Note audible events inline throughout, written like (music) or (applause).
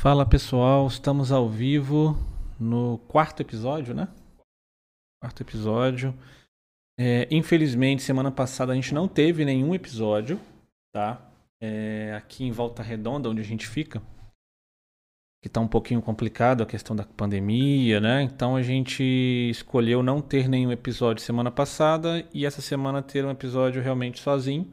Fala pessoal, estamos ao vivo no quarto episódio, né? Quarto episódio. É, infelizmente, semana passada a gente não teve nenhum episódio, tá? É, aqui em Volta Redonda, onde a gente fica, que tá um pouquinho complicado a questão da pandemia, né? Então a gente escolheu não ter nenhum episódio semana passada e essa semana ter um episódio realmente sozinho.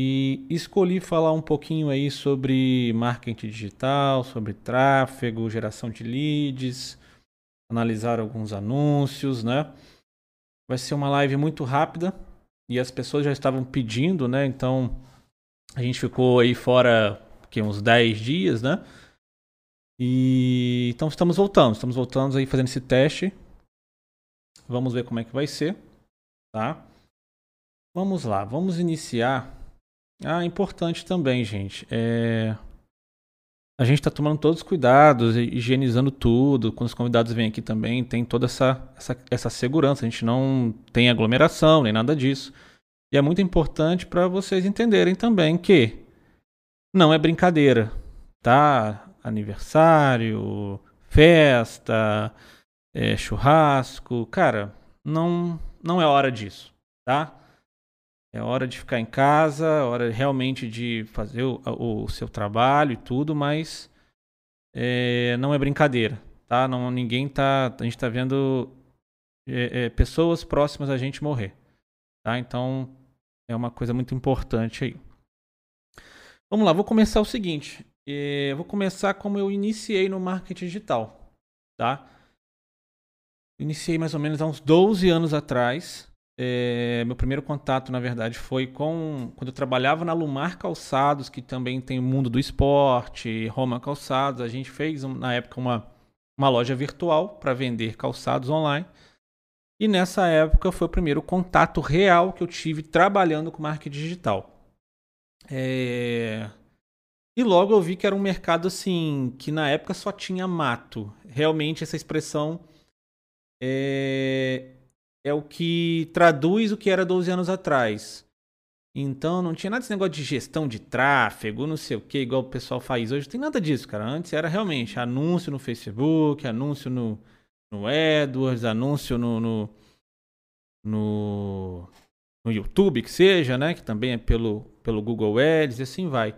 E escolhi falar um pouquinho aí sobre marketing digital, sobre tráfego, geração de leads, analisar alguns anúncios, né? Vai ser uma live muito rápida e as pessoas já estavam pedindo, né? Então a gente ficou aí fora que uns 10 dias, né? E então estamos voltando, estamos voltando aí fazendo esse teste. Vamos ver como é que vai ser, tá? Vamos lá, vamos iniciar ah, importante também, gente. É... A gente está tomando todos os cuidados, higienizando tudo. Quando os convidados vêm aqui também, tem toda essa, essa, essa segurança. A gente não tem aglomeração, nem nada disso. E é muito importante para vocês entenderem também que não é brincadeira, tá? Aniversário, festa, é, churrasco, cara, não, não é hora disso, tá? É hora de ficar em casa, hora realmente de fazer o, o seu trabalho e tudo, mas é, não é brincadeira, tá? Não, ninguém tá. A gente tá vendo é, é, pessoas próximas a gente morrer, tá? Então é uma coisa muito importante aí. Vamos lá, vou começar o seguinte. É, vou começar como eu iniciei no marketing digital, tá? Iniciei mais ou menos há uns 12 anos atrás, é, meu primeiro contato, na verdade, foi com quando eu trabalhava na Lumar Calçados, que também tem o mundo do esporte, Roma Calçados. A gente fez, na época, uma, uma loja virtual para vender calçados online. E nessa época foi o primeiro contato real que eu tive trabalhando com marketing digital. É... E logo eu vi que era um mercado assim, que na época só tinha mato. Realmente essa expressão é é o que traduz o que era 12 anos atrás. Então não tinha nada desse negócio de gestão de tráfego, não sei o que, igual o pessoal faz hoje. Não tem nada disso, cara. Antes era realmente anúncio no Facebook, anúncio no, no AdWords, anúncio no, no, no, no YouTube, que seja, né? Que também é pelo, pelo Google Ads e assim vai.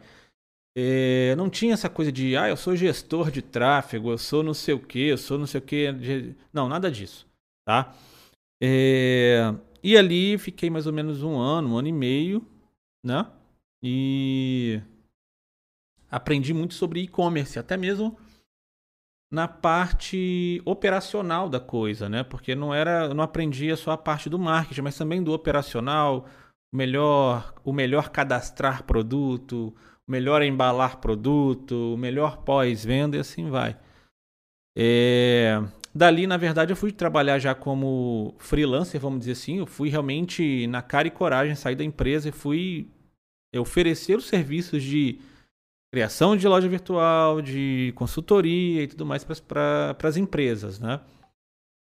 É, não tinha essa coisa de, ah, eu sou gestor de tráfego, eu sou não sei o que, eu sou não sei o que. Não, nada disso, tá? É, e ali fiquei mais ou menos um ano, um ano e meio, né? E aprendi muito sobre e-commerce, até mesmo na parte operacional da coisa, né? Porque não era, não aprendia só a parte do marketing, mas também do operacional, melhor, o melhor cadastrar produto, o melhor embalar produto, o melhor pós-venda e assim vai. É, Dali, na verdade, eu fui trabalhar já como freelancer, vamos dizer assim. Eu fui realmente na cara e coragem sair da empresa e fui oferecer os serviços de criação de loja virtual, de consultoria e tudo mais para as empresas, né?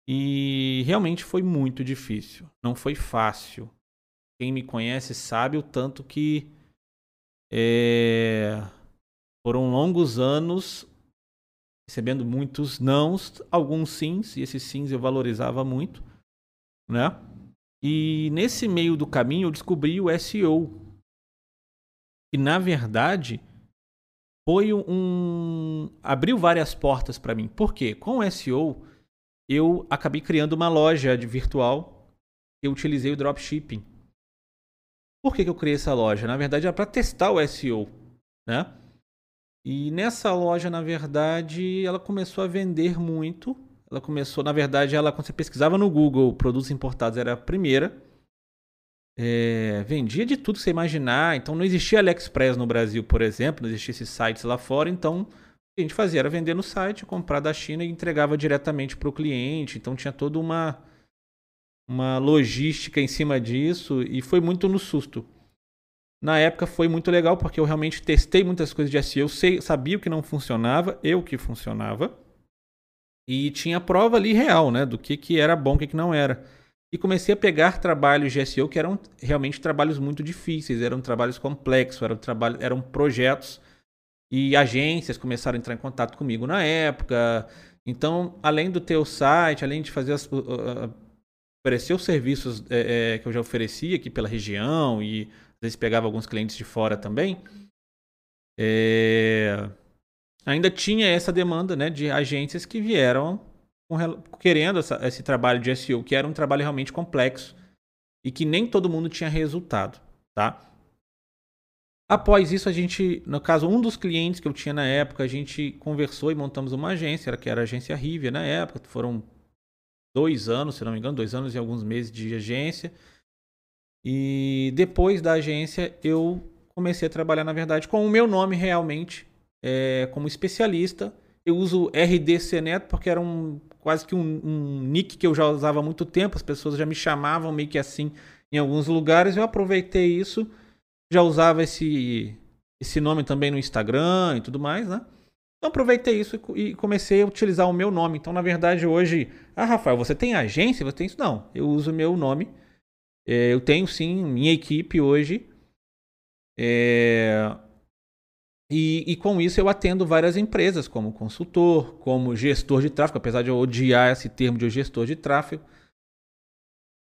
E realmente foi muito difícil. Não foi fácil. Quem me conhece sabe o tanto que é, foram longos anos recebendo muitos nãos, alguns sims, e esses sims eu valorizava muito, né? E nesse meio do caminho eu descobri o SEO. E na verdade foi um abriu várias portas para mim. Por quê? Com o SEO eu acabei criando uma loja de virtual. Eu utilizei o dropshipping. Por que, que eu criei essa loja? Na verdade era para testar o SEO, né? E nessa loja, na verdade, ela começou a vender muito. Ela começou, na verdade, ela quando você pesquisava no Google produtos importados era a primeira. É, vendia de tudo que você imaginar. Então não existia AliExpress no Brasil, por exemplo, não existia esses sites lá fora. Então o que a gente fazia era vender no site, comprar da China e entregava diretamente para o cliente. Então tinha toda uma uma logística em cima disso e foi muito no susto. Na época foi muito legal porque eu realmente testei muitas coisas de SEO, sei, sabia o que não funcionava, eu que funcionava. E tinha prova ali real, né, do que, que era bom, o que, que não era. E comecei a pegar trabalhos de SEO que eram realmente trabalhos muito difíceis, eram trabalhos complexos, eram, trabalhos, eram projetos E agências começaram a entrar em contato comigo na época. Então, além do teu site, além de fazer as, uh, oferecer os serviços é, é, que eu já oferecia aqui pela região e às vezes pegava alguns clientes de fora também, é, ainda tinha essa demanda né, de agências que vieram querendo essa, esse trabalho de SEO, que era um trabalho realmente complexo e que nem todo mundo tinha resultado, tá? Após isso, a gente, no caso, um dos clientes que eu tinha na época, a gente conversou e montamos uma agência, que era a agência Rivia na época. Foram dois anos, se não me engano, dois anos e alguns meses de agência. E depois da agência, eu comecei a trabalhar, na verdade, com o meu nome realmente, é, como especialista. Eu uso RDC Neto porque era um quase que um, um nick que eu já usava há muito tempo, as pessoas já me chamavam meio que assim em alguns lugares. Eu aproveitei isso, já usava esse, esse nome também no Instagram e tudo mais, né? Então aproveitei isso e comecei a utilizar o meu nome. Então, na verdade, hoje, ah, Rafael, você tem agência? Você tem isso? Não, eu uso o meu nome. É, eu tenho sim minha equipe hoje. É, e, e, com isso eu atendo várias empresas, como consultor, como gestor de tráfego, apesar de eu odiar esse termo de gestor de tráfego.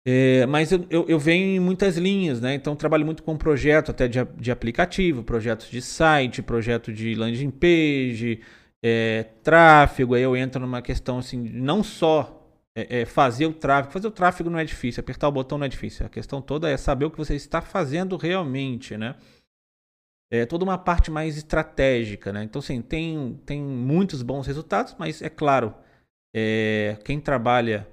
É, mas eu, eu, eu, venho em muitas linhas, né? Então trabalho muito com projeto até de, de aplicativo, projetos de site, projeto de landing page, é, tráfego. Aí eu entro numa questão assim, não só é, é, fazer o tráfego. Fazer o tráfego não é difícil, apertar o botão não é difícil. A questão toda é saber o que você está fazendo realmente, né? É toda uma parte mais estratégica, né? Então, sim, tem, tem muitos bons resultados, mas é claro, é, quem trabalha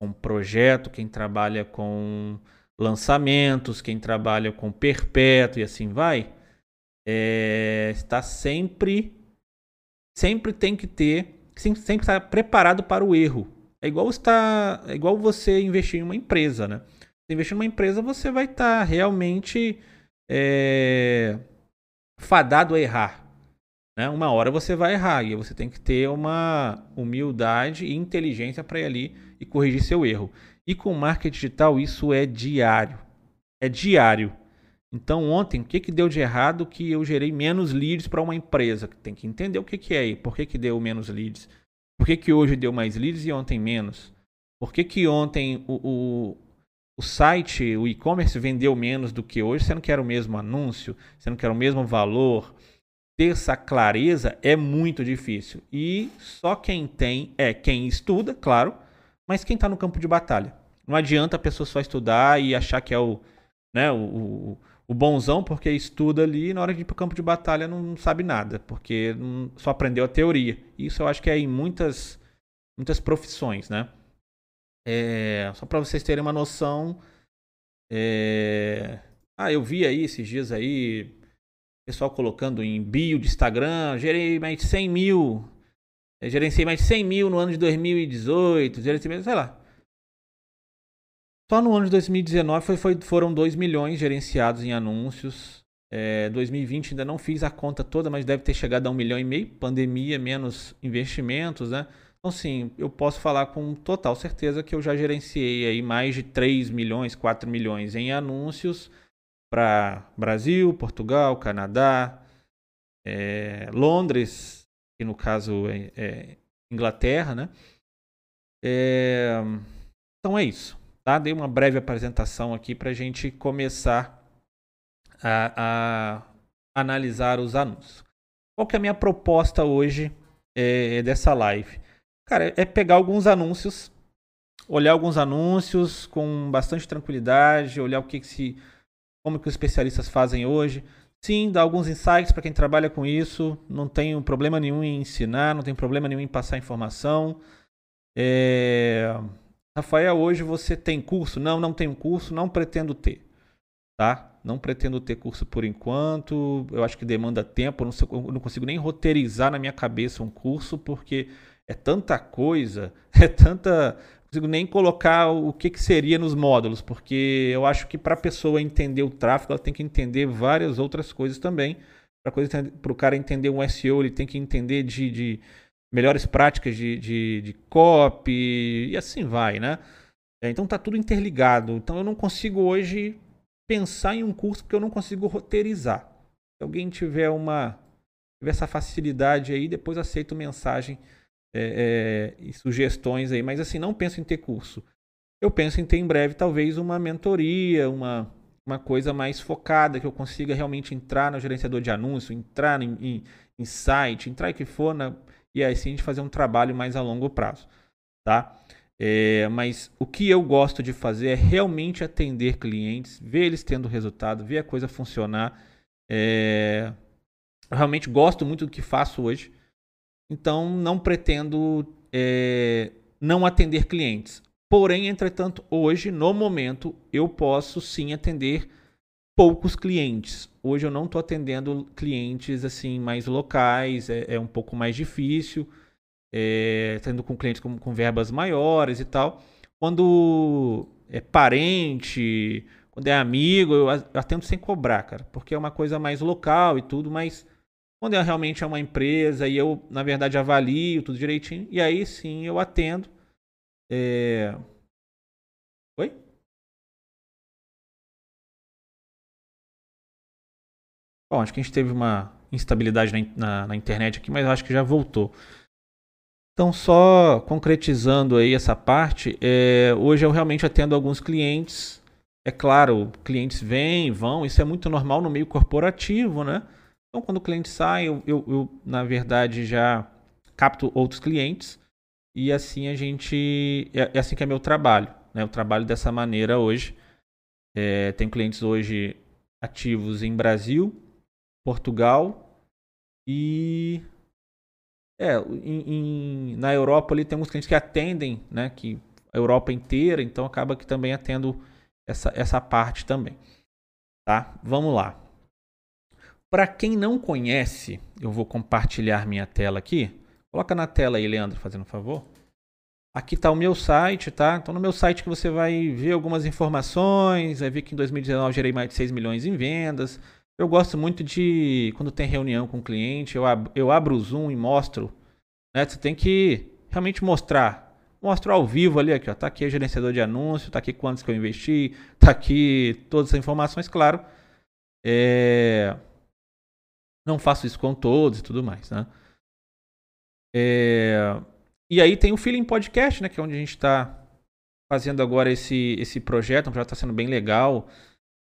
com projeto, quem trabalha com lançamentos, quem trabalha com perpétuo e assim vai, é, está sempre, sempre tem que ter, sempre, sempre estar preparado para o erro. É igual estar, é igual você investir em uma empresa, né? Se investir em uma empresa, você vai estar realmente é, fadado a errar. Né? Uma hora você vai errar e você tem que ter uma humildade e inteligência para ir ali e corrigir seu erro. E com marketing digital isso é diário. É diário. Então ontem, o que, que deu de errado que eu gerei menos leads para uma empresa? Tem que entender o que, que é e por que, que deu menos leads. Por que, que hoje deu mais leads e ontem menos? Por que, que ontem o, o, o site, o e-commerce vendeu menos do que hoje, sendo que era o mesmo anúncio, sendo que era o mesmo valor? Ter essa clareza é muito difícil. E só quem tem é quem estuda, claro, mas quem está no campo de batalha. Não adianta a pessoa só estudar e achar que é o, né, o, o bonzão porque estuda ali e na hora de ir para o campo de batalha não sabe nada, porque só aprendeu a teoria. Isso eu acho que é em muitas, muitas profissões, né? É, só para vocês terem uma noção. É... Ah, eu vi aí esses dias aí, pessoal colocando em bio de Instagram, gerei mais de 100 mil eu gerenciei mais de 100 mil no ano de 2018, gerenciei, sei lá. Só no ano de 2019 foi, foi, foram 2 milhões gerenciados em anúncios. É, 2020 ainda não fiz a conta toda, mas deve ter chegado a um milhão e meio. Pandemia, menos investimentos, né? Então, sim, eu posso falar com total certeza que eu já gerenciei aí mais de 3 milhões, 4 milhões em anúncios para Brasil, Portugal, Canadá, é, Londres, que no caso é, é Inglaterra, né? É, então é isso, tá? Dei uma breve apresentação aqui para a gente começar a, a, analisar os anúncios. Qual que é a minha proposta hoje é, dessa live? Cara, é pegar alguns anúncios, olhar alguns anúncios com bastante tranquilidade, olhar o que, que se, como que os especialistas fazem hoje, Sim, dá alguns insights para quem trabalha com isso. Não tenho problema nenhum em ensinar, não tem problema nenhum em passar informação. É... Rafael, hoje você tem curso? Não, não tenho curso, não pretendo ter. Tá? Não pretendo ter curso por enquanto. Eu acho que demanda tempo. Eu não, não consigo nem roteirizar na minha cabeça um curso, porque é tanta coisa, (laughs) é tanta consigo nem colocar o que, que seria nos módulos, porque eu acho que para a pessoa entender o tráfego, ela tem que entender várias outras coisas também. Para o cara entender um SEO, ele tem que entender de, de melhores práticas de, de, de, copy e assim vai, né? É, então tá tudo interligado. Então eu não consigo hoje pensar em um curso porque eu não consigo roteirizar. Se alguém tiver uma tive essa facilidade aí, depois aceito mensagem é, é, e sugestões aí, mas assim, não penso em ter curso. Eu penso em ter em breve talvez uma mentoria, uma, uma coisa mais focada, que eu consiga realmente entrar no gerenciador de anúncio, entrar em, em, em site, entrar em que for, na, e aí sim a gente fazer um trabalho mais a longo prazo, tá? É, mas o que eu gosto de fazer é realmente atender clientes, ver eles tendo resultado, ver a coisa funcionar. É, realmente gosto muito do que faço hoje, então não pretendo é, não atender clientes. Porém, entretanto, hoje, no momento, eu posso sim atender poucos clientes. Hoje eu não estou atendendo clientes assim mais locais, é, é um pouco mais difícil é, tendo com clientes com, com verbas maiores e tal. Quando é parente, quando é amigo, eu atendo sem cobrar, cara, porque é uma coisa mais local e tudo, mas quando é realmente é uma empresa e eu, na verdade, avalio tudo direitinho, e aí sim eu atendo. É... Bom, acho que a gente teve uma instabilidade na, na, na internet aqui, mas acho que já voltou. Então, só concretizando aí essa parte, é, hoje eu realmente atendo alguns clientes. É claro, clientes vêm, vão, isso é muito normal no meio corporativo, né? Então, quando o cliente sai, eu, eu, eu na verdade já capto outros clientes e assim a gente. É, é assim que é meu trabalho. Né? Eu trabalho dessa maneira hoje. É, tenho clientes hoje ativos em Brasil, Portugal e é, em, em, na Europa ali tem alguns clientes que atendem, né? Que a Europa inteira, então acaba que também atendo essa, essa parte também. Tá? Vamos lá. Para quem não conhece, eu vou compartilhar minha tela aqui. Coloca na tela aí, Leandro, fazendo um favor. Aqui está o meu site, tá? Então no meu site que você vai ver algumas informações, vai ver que em 2019 gerei mais de 6 milhões em vendas, eu gosto muito de, quando tem reunião com o cliente, eu, ab eu abro o Zoom e mostro. Né? Você tem que realmente mostrar. Mostro ao vivo ali, aqui, ó. Tá aqui o gerenciador de anúncio, tá aqui quantos que eu investi, tá aqui todas as informações, claro. É... Não faço isso com todos e tudo mais, né? É... E aí tem o Feeling Podcast, né? Que é onde a gente está fazendo agora esse, esse projeto. Um projeto está sendo bem legal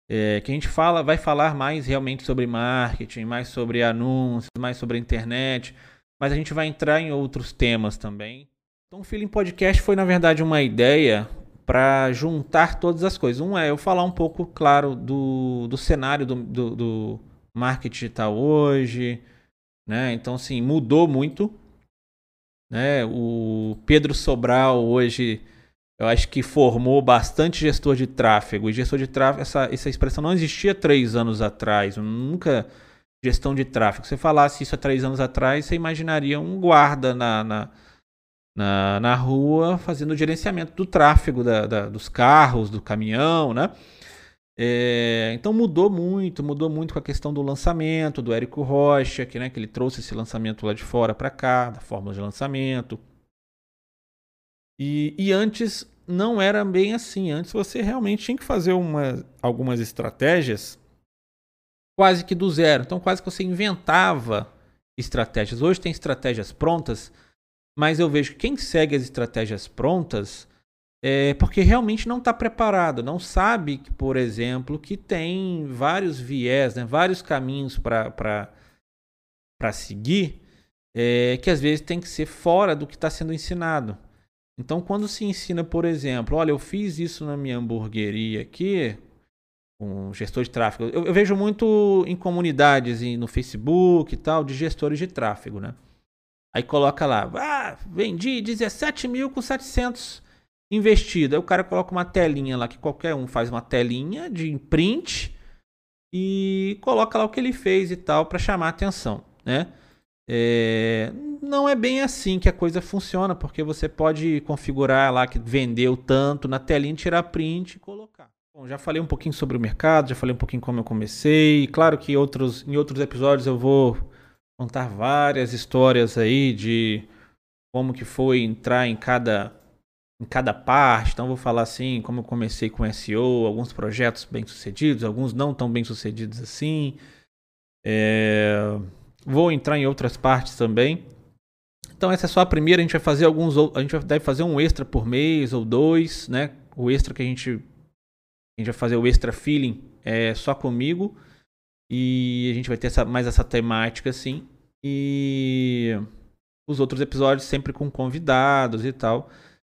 é, que a gente fala, vai falar mais realmente sobre marketing, mais sobre anúncios, mais sobre internet, mas a gente vai entrar em outros temas também. Então, o Feeling Podcast foi, na verdade, uma ideia para juntar todas as coisas. Um é eu falar um pouco, claro, do, do cenário do, do, do marketing digital hoje, né? Então, assim, mudou muito. Né? O Pedro Sobral hoje eu acho que formou bastante gestor de tráfego. E gestor de tráfego, essa, essa expressão não existia três anos atrás. Nunca gestão de tráfego. Se falasse isso há três anos atrás, você imaginaria um guarda na, na, na, na rua fazendo o gerenciamento do tráfego da, da, dos carros, do caminhão, né? É, então mudou muito, mudou muito com a questão do lançamento, do Érico Rocha, que, né, que ele trouxe esse lançamento lá de fora para cá, da fórmula de lançamento. E, e antes não era bem assim. Antes você realmente tinha que fazer uma, algumas estratégias quase que do zero. Então, quase que você inventava estratégias. Hoje tem estratégias prontas, mas eu vejo que quem segue as estratégias prontas é porque realmente não está preparado, não sabe, que, por exemplo, que tem vários viés, né, vários caminhos para seguir, é, que às vezes tem que ser fora do que está sendo ensinado. Então, quando se ensina, por exemplo, olha, eu fiz isso na minha hamburgueria aqui, com um gestor de tráfego. Eu, eu, vejo muito em comunidades no Facebook e tal, de gestores de tráfego, né? Aí coloca lá, ah, vendi 17.700 investido. Aí o cara coloca uma telinha lá, que qualquer um faz uma telinha de print e coloca lá o que ele fez e tal para chamar atenção, né? É, não é bem assim que a coisa funciona, porque você pode configurar lá que vendeu tanto na telinha, tirar print e colocar. Bom, já falei um pouquinho sobre o mercado, já falei um pouquinho como eu comecei. Claro que outros, em outros episódios eu vou contar várias histórias aí de como que foi entrar em cada em cada parte. Então vou falar assim, como eu comecei com SEO, alguns projetos bem sucedidos, alguns não tão bem sucedidos assim. É Vou entrar em outras partes também. Então essa é só a primeira, a gente vai fazer alguns a gente deve fazer um extra por mês ou dois, né? O extra que a gente a gente vai fazer o extra feeling é só comigo e a gente vai ter essa, mais essa temática assim e os outros episódios sempre com convidados e tal.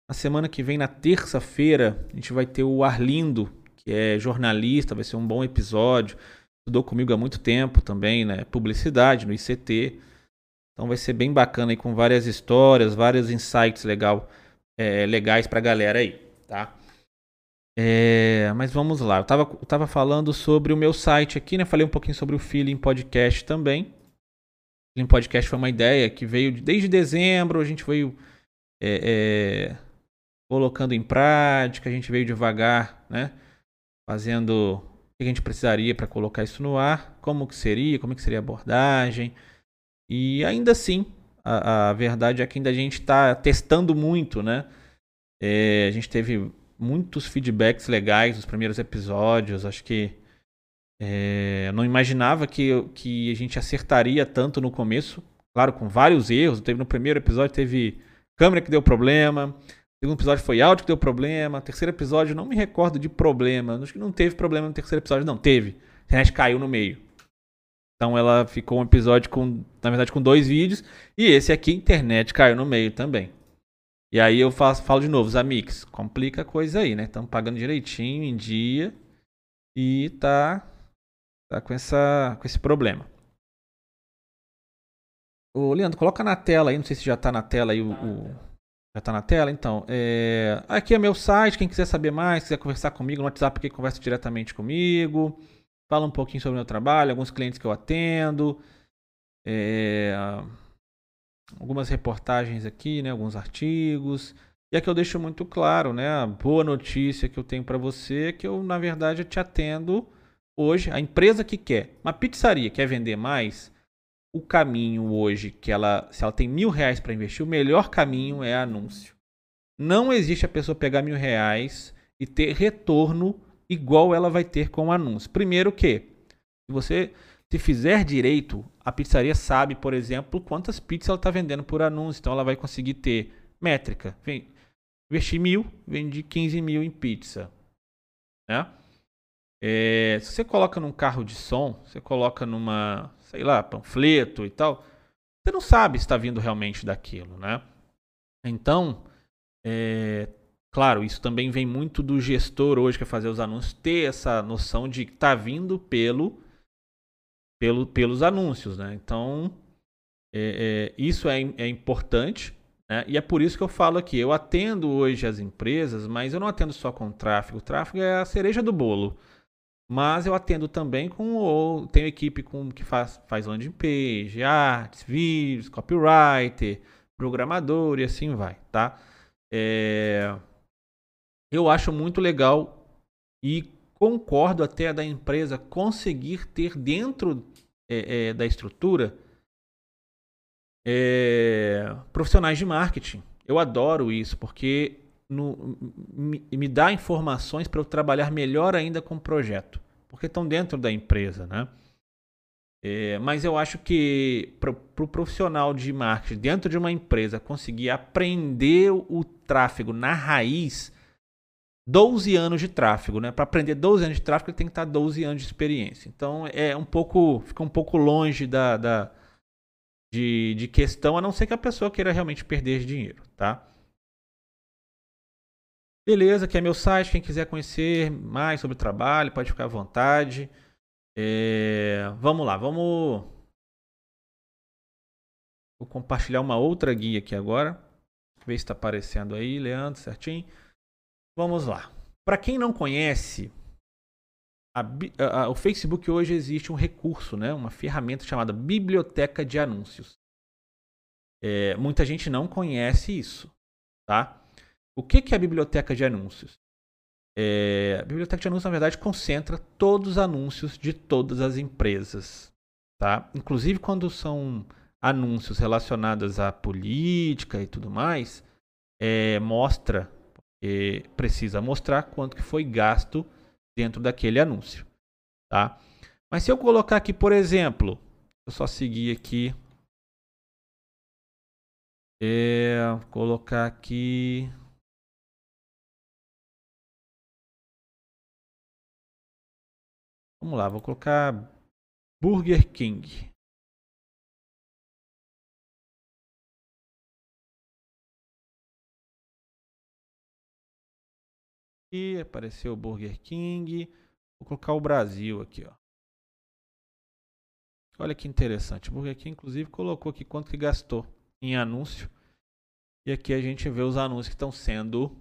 Na semana que vem, na terça-feira, a gente vai ter o Arlindo, que é jornalista, vai ser um bom episódio. Estudou comigo há muito tempo também, né? Publicidade no ICT. Então vai ser bem bacana aí com várias histórias, vários insights legal, é, legais pra galera aí, tá? É, mas vamos lá. Eu tava, eu tava falando sobre o meu site aqui, né? Falei um pouquinho sobre o Feeling Podcast também. O Feeling Podcast foi uma ideia que veio desde dezembro, a gente veio é, é, colocando em prática, a gente veio devagar, né? Fazendo que a gente precisaria para colocar isso no ar, como que seria, como que seria a abordagem. E ainda assim, a, a verdade é que ainda a gente está testando muito, né? É, a gente teve muitos feedbacks legais nos primeiros episódios. Acho que é, não imaginava que, que a gente acertaria tanto no começo. Claro, com vários erros. Teve no primeiro episódio teve câmera que deu problema. O segundo episódio foi áudio que deu problema. terceiro episódio, não me recordo de problema. Acho que não teve problema no terceiro episódio. Não, teve. A internet caiu no meio. Então ela ficou um episódio com, na verdade, com dois vídeos. E esse aqui, internet, caiu no meio também. E aí eu faço, falo de novo, Zamix, complica a coisa aí, né? Estamos pagando direitinho, em dia. E tá, tá com, essa, com esse problema. Ô, Leandro, coloca na tela aí, não sei se já tá na tela aí o. o já tá na tela? Então, é... aqui é meu site, quem quiser saber mais, quiser conversar comigo no WhatsApp, que conversa diretamente comigo fala um pouquinho sobre o meu trabalho, alguns clientes que eu atendo, é, algumas reportagens aqui, né, alguns artigos. E aqui eu deixo muito claro, né, a boa notícia que eu tenho para você é que eu, na verdade, te atendo hoje, a empresa que quer, uma pizzaria quer vender mais, o caminho hoje que ela, se ela tem mil reais para investir, o melhor caminho é anúncio. Não existe a pessoa pegar mil reais e ter retorno igual ela vai ter com o anúncio. Primeiro que, se você se fizer direito, a pizzaria sabe, por exemplo, quantas pizzas ela está vendendo por anúncio. Então ela vai conseguir ter métrica. Vem, investi mil, vendi 15 mil em pizza. Né? É, se você coloca num carro de som, você coloca numa, sei lá, panfleto e tal, você não sabe se está vindo realmente daquilo, né? Então, é, Claro, isso também vem muito do gestor hoje que é fazer os anúncios ter essa noção de que está vindo pelo, pelo, pelos anúncios, né? Então, é, é, isso é, é importante né? e é por isso que eu falo aqui. Eu atendo hoje as empresas, mas eu não atendo só com tráfego. O tráfego é a cereja do bolo. Mas eu atendo também com. Ou tenho equipe com, que faz, faz landing page, artes, vídeos, copywriter, programador e assim vai, tá? É, eu acho muito legal e concordo até da empresa conseguir ter dentro é, é, da estrutura é, profissionais de marketing. Eu adoro isso porque no, me, me, dá informações para eu trabalhar melhor ainda com o projeto, porque estão dentro da empresa, né? É, mas eu acho que para o pro profissional de marketing dentro de uma empresa conseguir aprender o tráfego na raiz 12 anos de tráfego, né? Para aprender 12 anos de tráfego, ele tem que estar 12 anos de experiência. Então é um pouco, fica um pouco longe da, da de, de questão, a não ser que a pessoa queira realmente perder dinheiro, tá? Beleza, aqui é meu site. Quem quiser conhecer mais sobre o trabalho, pode ficar à vontade. É, vamos lá, vamos. Vou compartilhar uma outra guia aqui agora. Ver se está aparecendo aí, Leandro, certinho. Vamos lá. Para quem não conhece, a, a, o Facebook hoje existe um recurso, né? uma ferramenta chamada Biblioteca de Anúncios. É, muita gente não conhece isso. Tá? O que, é a Biblioteca de Anúncios? É, a Biblioteca de Anúncios, na verdade, concentra todos os anúncios de todas as empresas. Tá? Inclusive quando são anúncios relacionados à política e tudo mais, é, mostra e precisa mostrar quanto que foi gasto dentro daquele anúncio, tá? Mas se eu colocar aqui, por exemplo, eu só seguir aqui. É, colocar aqui. Vamos lá, vou colocar Burger King. E apareceu o Burger King. Vou colocar o Brasil aqui, ó. Olha que interessante. O Burger King, inclusive, colocou aqui quanto que gastou em anúncio. E aqui a gente vê os anúncios que estão sendo,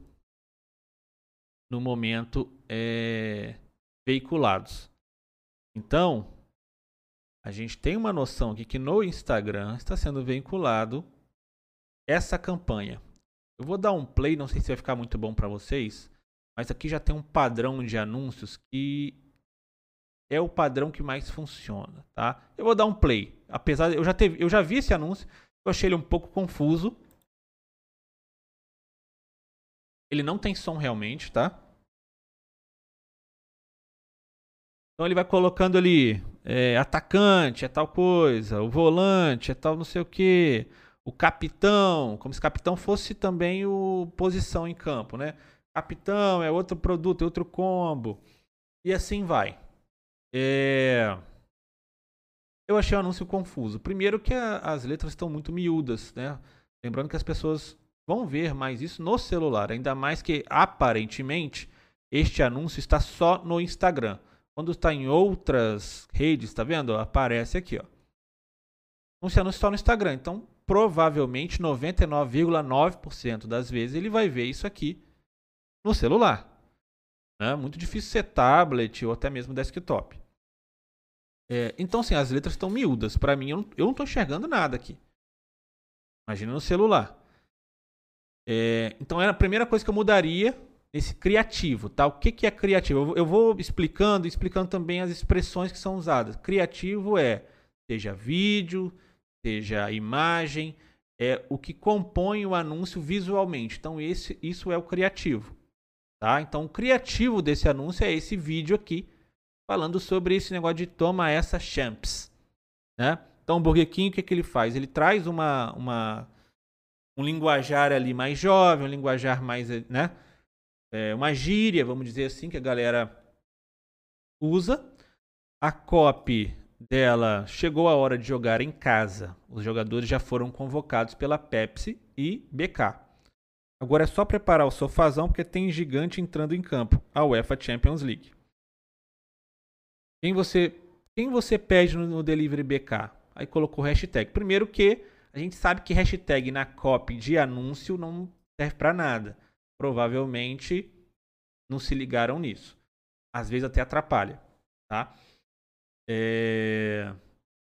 no momento, é, veiculados. Então, a gente tem uma noção aqui que no Instagram está sendo veiculado essa campanha. Eu vou dar um play, não sei se vai ficar muito bom para vocês, mas aqui já tem um padrão de anúncios que é o padrão que mais funciona, tá? Eu vou dar um play. Apesar de eu já teve, eu já vi esse anúncio, eu achei ele um pouco confuso. Ele não tem som realmente, tá? Então ele vai colocando ali é, atacante é tal coisa, o volante é tal não sei o que, o capitão, como se capitão fosse também o posição em campo, né? Capitão é outro produto, é outro combo e assim vai. É... Eu achei o anúncio confuso. Primeiro que a, as letras estão muito miúdas, né? Lembrando que as pessoas vão ver mais isso no celular, ainda mais que aparentemente este anúncio está só no Instagram. Quando está em outras redes, tá vendo? Aparece aqui, ó. Esse anúncio está no Instagram. Então, provavelmente 99,9% das vezes ele vai ver isso aqui no celular. É muito difícil ser tablet ou até mesmo desktop. É, então, assim, as letras estão miúdas. Para mim, eu não estou enxergando nada aqui. Imagina no celular. É, então, era a primeira coisa que eu mudaria nesse criativo, tá? O que, que é criativo? Eu, vou explicando, explicando também as expressões que são usadas. Criativo é seja vídeo, seja imagem, é o que compõe o anúncio visualmente. Então, esse, isso é o criativo. Tá? Então, o criativo desse anúncio é esse vídeo aqui, falando sobre esse negócio de toma essa champs. Né? Então, o Burger King, o que, que ele faz? Ele traz uma, uma, um linguajar ali mais jovem, um linguajar mais, né? É, uma gíria, vamos dizer assim, que a galera usa. A copy dela chegou a hora de jogar em casa. Os jogadores já foram convocados pela Pepsi e BK. Agora é só preparar o sofazão porque tem gigante entrando em campo, a UEFA Champions League. Quem você, quem você pede no, no Delivery BK? Aí colocou hashtag. Primeiro que a gente sabe que hashtag na copy de anúncio não serve para nada. Provavelmente não se ligaram nisso. Às vezes até atrapalha, tá? É...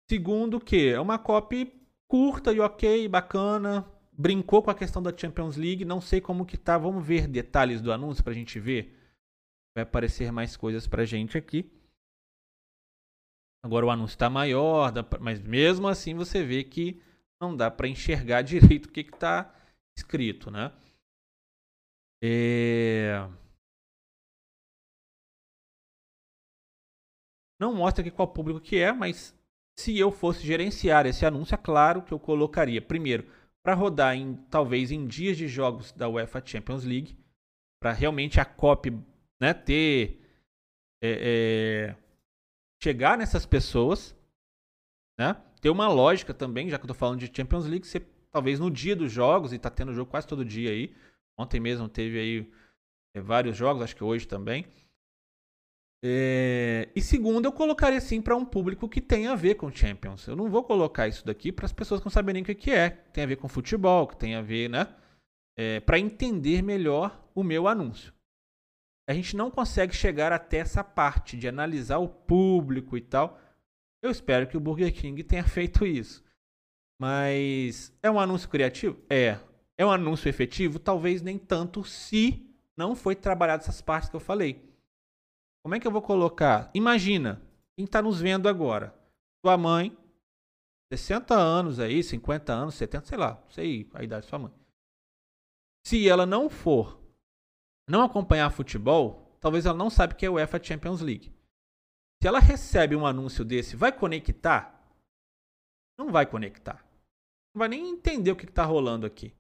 Segundo que é uma copy curta e ok, bacana, brincou com a questão da Champions League. Não sei como que tá. Vamos ver detalhes do anúncio pra gente ver. Vai aparecer mais coisas pra gente aqui. Agora o anúncio está maior, mas mesmo assim você vê que não dá para enxergar (laughs) direito o que está escrito, né? É... Não mostra aqui qual público que é, mas se eu fosse gerenciar esse anúncio, é claro que eu colocaria primeiro para rodar em talvez em dias de jogos da UEFA Champions League, para realmente a copy né, ter é, é, chegar nessas pessoas, né? Ter uma lógica também, já que eu tô falando de Champions League, você talvez no dia dos jogos e tá tendo jogo quase todo dia aí. Ontem mesmo teve aí é, vários jogos, acho que hoje também. É... E segundo, eu colocaria sim para um público que tem a ver com Champions. Eu não vou colocar isso daqui para as pessoas que não sabem nem o que é. Tem a ver com futebol, que tem a ver, né? É, para entender melhor o meu anúncio. A gente não consegue chegar até essa parte de analisar o público e tal. Eu espero que o Burger King tenha (laughs) feito isso. Mas é um anúncio criativo? É. É um anúncio efetivo? Talvez nem tanto se não foi trabalhado essas partes que eu falei. Como é que eu vou colocar? Imagina, quem está nos vendo agora. Sua mãe, 60 anos aí, 50 anos, 70, sei lá, sei a idade da sua mãe. Se ela não for, não acompanhar futebol, talvez ela não sabe o que é o UEFA Champions League. Se ela recebe um anúncio desse, vai conectar? Não vai conectar. Não vai nem entender o que está rolando aqui.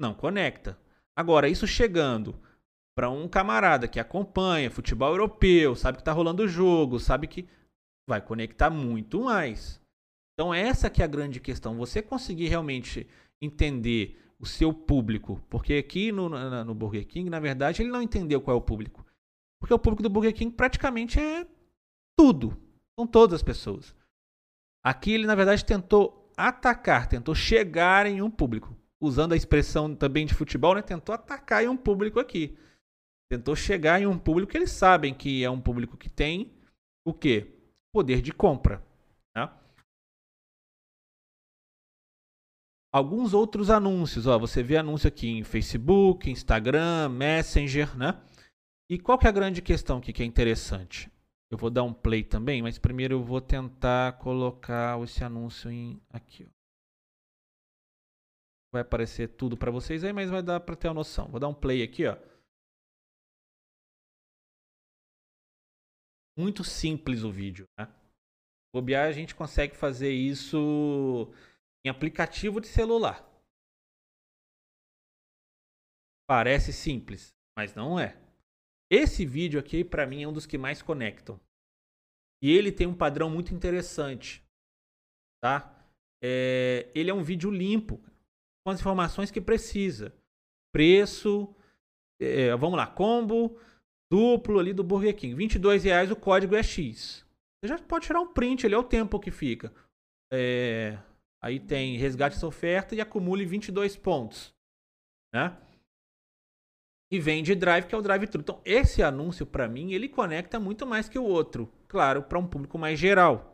Não conecta. Agora, isso chegando para um camarada que acompanha futebol europeu, sabe que está rolando o jogo, sabe que vai conectar muito mais. Então essa que é a grande questão. Você conseguir realmente entender o seu público, porque aqui no, no Burger King, na verdade, ele não entendeu qual é o público. Porque o público do Burger King praticamente é tudo. São todas as pessoas. Aqui ele, na verdade, tentou atacar, tentou chegar em um público. Usando a expressão também de futebol, né? Tentou atacar um público aqui. Tentou chegar em um público que eles sabem que é um público que tem o quê? Poder de compra. Né? Alguns outros anúncios, ó, você vê anúncio aqui em Facebook, Instagram, Messenger, né? E qual que é a grande questão aqui que é interessante? Eu vou dar um play também, mas primeiro eu vou tentar colocar esse anúncio em aqui. Ó. Vai aparecer tudo para vocês aí, mas vai dar para ter uma noção. Vou dar um play aqui, ó. Muito simples o vídeo, né? Bobear a gente consegue fazer isso em aplicativo de celular. Parece simples, mas não é. Esse vídeo aqui, para mim, é um dos que mais conectam. E ele tem um padrão muito interessante. Tá? É, ele é um vídeo limpo, com as informações que precisa. Preço, é, vamos lá, combo duplo ali do Burger King. 22 reais, o código é X. Você já pode tirar um print ali, é o tempo que fica. É, Aí tem resgate essa oferta e acumule 22 pontos. Né? E vende drive, que é o drive-thru. Então, esse anúncio, para mim, ele conecta muito mais que o outro. Claro, para um público mais geral.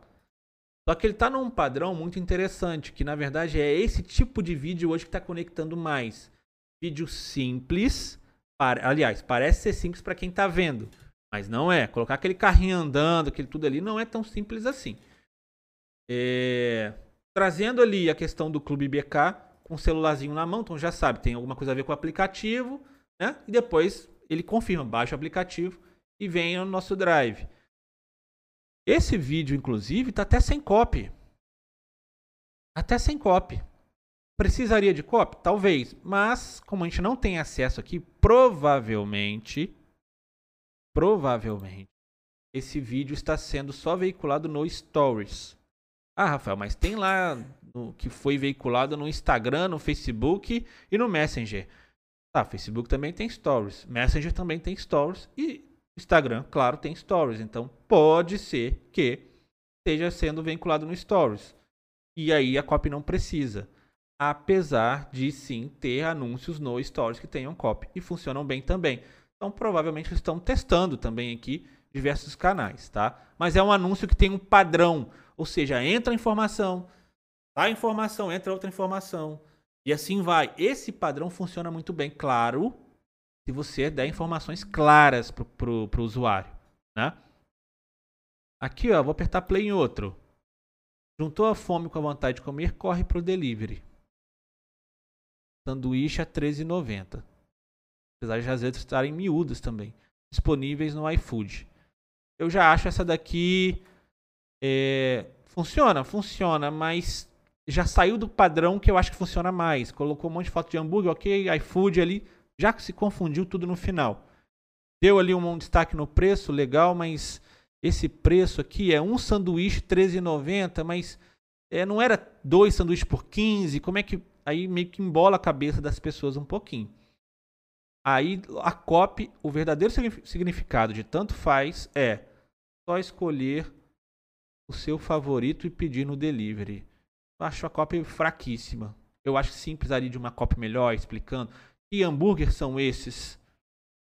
Só que ele está num padrão muito interessante, que na verdade é esse tipo de vídeo hoje que está conectando mais. Vídeo simples, para, aliás, parece ser simples para quem está vendo, mas não é. Colocar aquele carrinho andando, aquele tudo ali, não é tão simples assim. É trazendo ali a questão do Clube BK com o celularzinho na mão, então já sabe, tem alguma coisa a ver com o aplicativo, né? E depois ele confirma, baixa o aplicativo e vem no nosso drive. Esse vídeo, inclusive, está até sem copy. Até sem copy. Precisaria de copy? Talvez. Mas, como a gente não tem acesso aqui, provavelmente, provavelmente, esse vídeo está sendo só veiculado no Stories. Ah, Rafael, mas tem lá no, que foi veiculado no Instagram, no Facebook e no Messenger. Tá, Facebook também tem stories, Messenger também tem stories e Instagram, claro, tem stories. Então pode ser que esteja sendo vinculado no stories. E aí a copy não precisa. Apesar de sim ter anúncios no stories que tenham copy e funcionam bem também. Então provavelmente estão testando também aqui diversos canais, tá? Mas é um anúncio que tem um padrão ou seja, entra informação, sai informação, entra outra informação. E assim vai. Esse padrão funciona muito bem, claro, se você der informações claras para o usuário. Né? Aqui, ó, vou apertar play em outro. Juntou a fome com a vontade de comer, corre para o delivery. Sanduíche a R$13,90. Apesar de às vezes estarem miúdas também. Disponíveis no iFood. Eu já acho essa daqui é, funciona, funciona, mas já saiu do padrão que eu acho que funciona mais. Colocou um monte de foto de hambúrguer, ok, iFood ali, já que se confundiu tudo no final. Deu ali um, destaque no preço, legal, mas esse preço aqui é um sanduíche R$13,90, mas é, não era dois sanduíches por 15, como é que... Aí meio que embola a cabeça das pessoas um pouquinho. Aí a copy, o verdadeiro significado de tanto faz é só escolher o seu favorito e pedir no delivery. Eu acho a cópia fraquíssima. Eu acho simples ali de uma cópia melhor, explicando que hambúrguer são esses.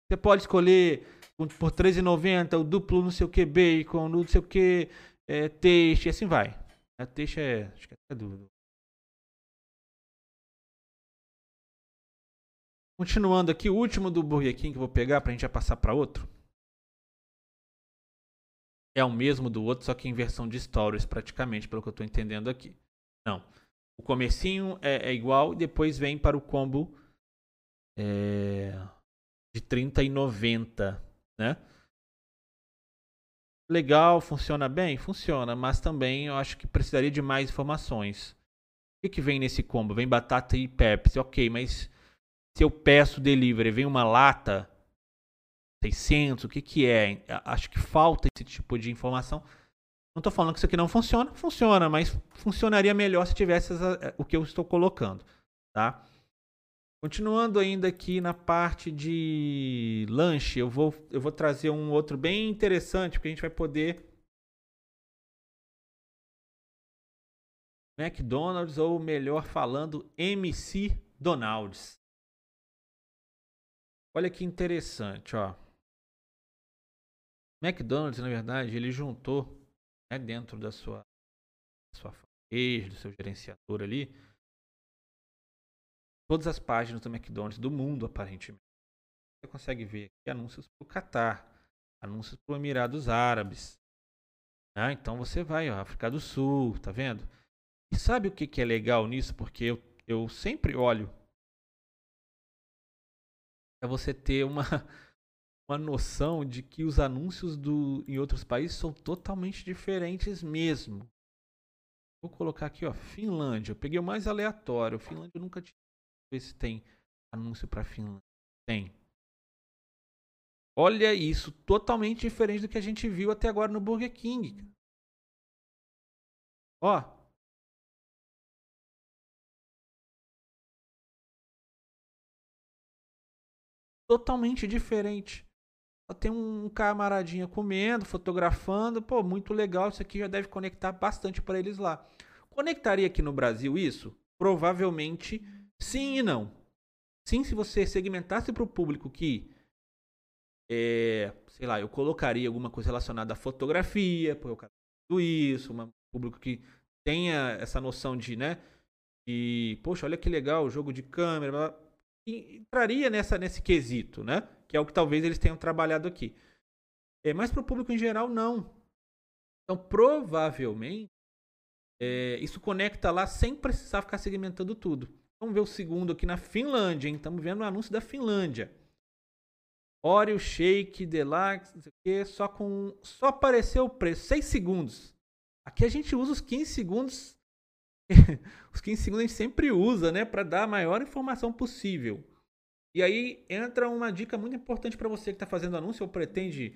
Você pode escolher por R$13,90 o duplo não sei o que bacon, não sei o que é, e assim vai. A teixe é... Acho que é do... Continuando aqui, o último do Burger King que eu vou pegar para a gente já passar para outro é o mesmo do outro, só que em versão de stories, praticamente, pelo que eu estou entendendo aqui. Não. O comecinho é, é, igual e depois vem para o combo é, de 30 e 90, né? legal, funciona bem? Funciona, mas também eu acho que precisaria de mais informações. O que, que vem nesse combo? Vem batata e Pepsi, ok, mas se eu peço delivery, vem uma lata, 600, o que que é? Acho que falta esse tipo de informação. Não estou falando que isso aqui não funciona, funciona, mas funcionaria melhor se tivesse essa, o que eu estou colocando, tá? Continuando ainda aqui na parte de lanche, eu vou, eu vou trazer um outro bem interessante, porque a gente vai poder. McDonald's, ou melhor falando, MC Donald's. Olha que interessante, ó. McDonald's, na verdade, ele juntou né, dentro da sua, da sua fanpage, do seu gerenciador ali, todas as páginas do McDonald's do mundo, aparentemente. Você consegue ver aqui anúncios para o Catar, anúncios para os Emirados Árabes. Né? Então você vai, ó, África do Sul, tá vendo? E sabe o que, que é legal nisso? Porque eu, eu sempre olho. É você ter uma, (laughs) uma noção de que os anúncios do, em outros países são totalmente diferentes mesmo. Vou colocar aqui, ó, Finlândia. Eu peguei o mais aleatório. Finlândia eu nunca tinha ver se tem anúncio para Finlândia. Tem. Olha isso, totalmente diferente do que a gente viu até agora no Burger King. Ó. Totalmente diferente. Só tem um camaradinha comendo, fotografando. Pô, muito legal. Isso aqui já deve conectar bastante para eles lá. Conectaria aqui no Brasil isso? Provavelmente Sim e não. Sim, se você segmentasse para o público que, é, sei lá, eu colocaria alguma coisa relacionada à fotografia, pô, eu quero tudo isso, um público que tenha essa noção de, né, de, poxa, olha que legal, o jogo de câmera, entraria nessa, nesse quesito, né, que é o que talvez eles tenham trabalhado aqui. É, mas para o público em geral, não. Então, provavelmente, é, isso conecta lá sem precisar ficar segmentando tudo. Vamos ver o segundo aqui na Finlândia, hein? Estamos vendo o anúncio da Finlândia. Oreo Shake Deluxe, não sei o quê, só com só apareceu o preço, 6 segundos. Aqui a gente usa os 15 segundos. (laughs) os 15 segundos a gente sempre usa, né, para dar a maior informação possível. E aí entra uma dica muito importante para você que está fazendo anúncio ou pretende,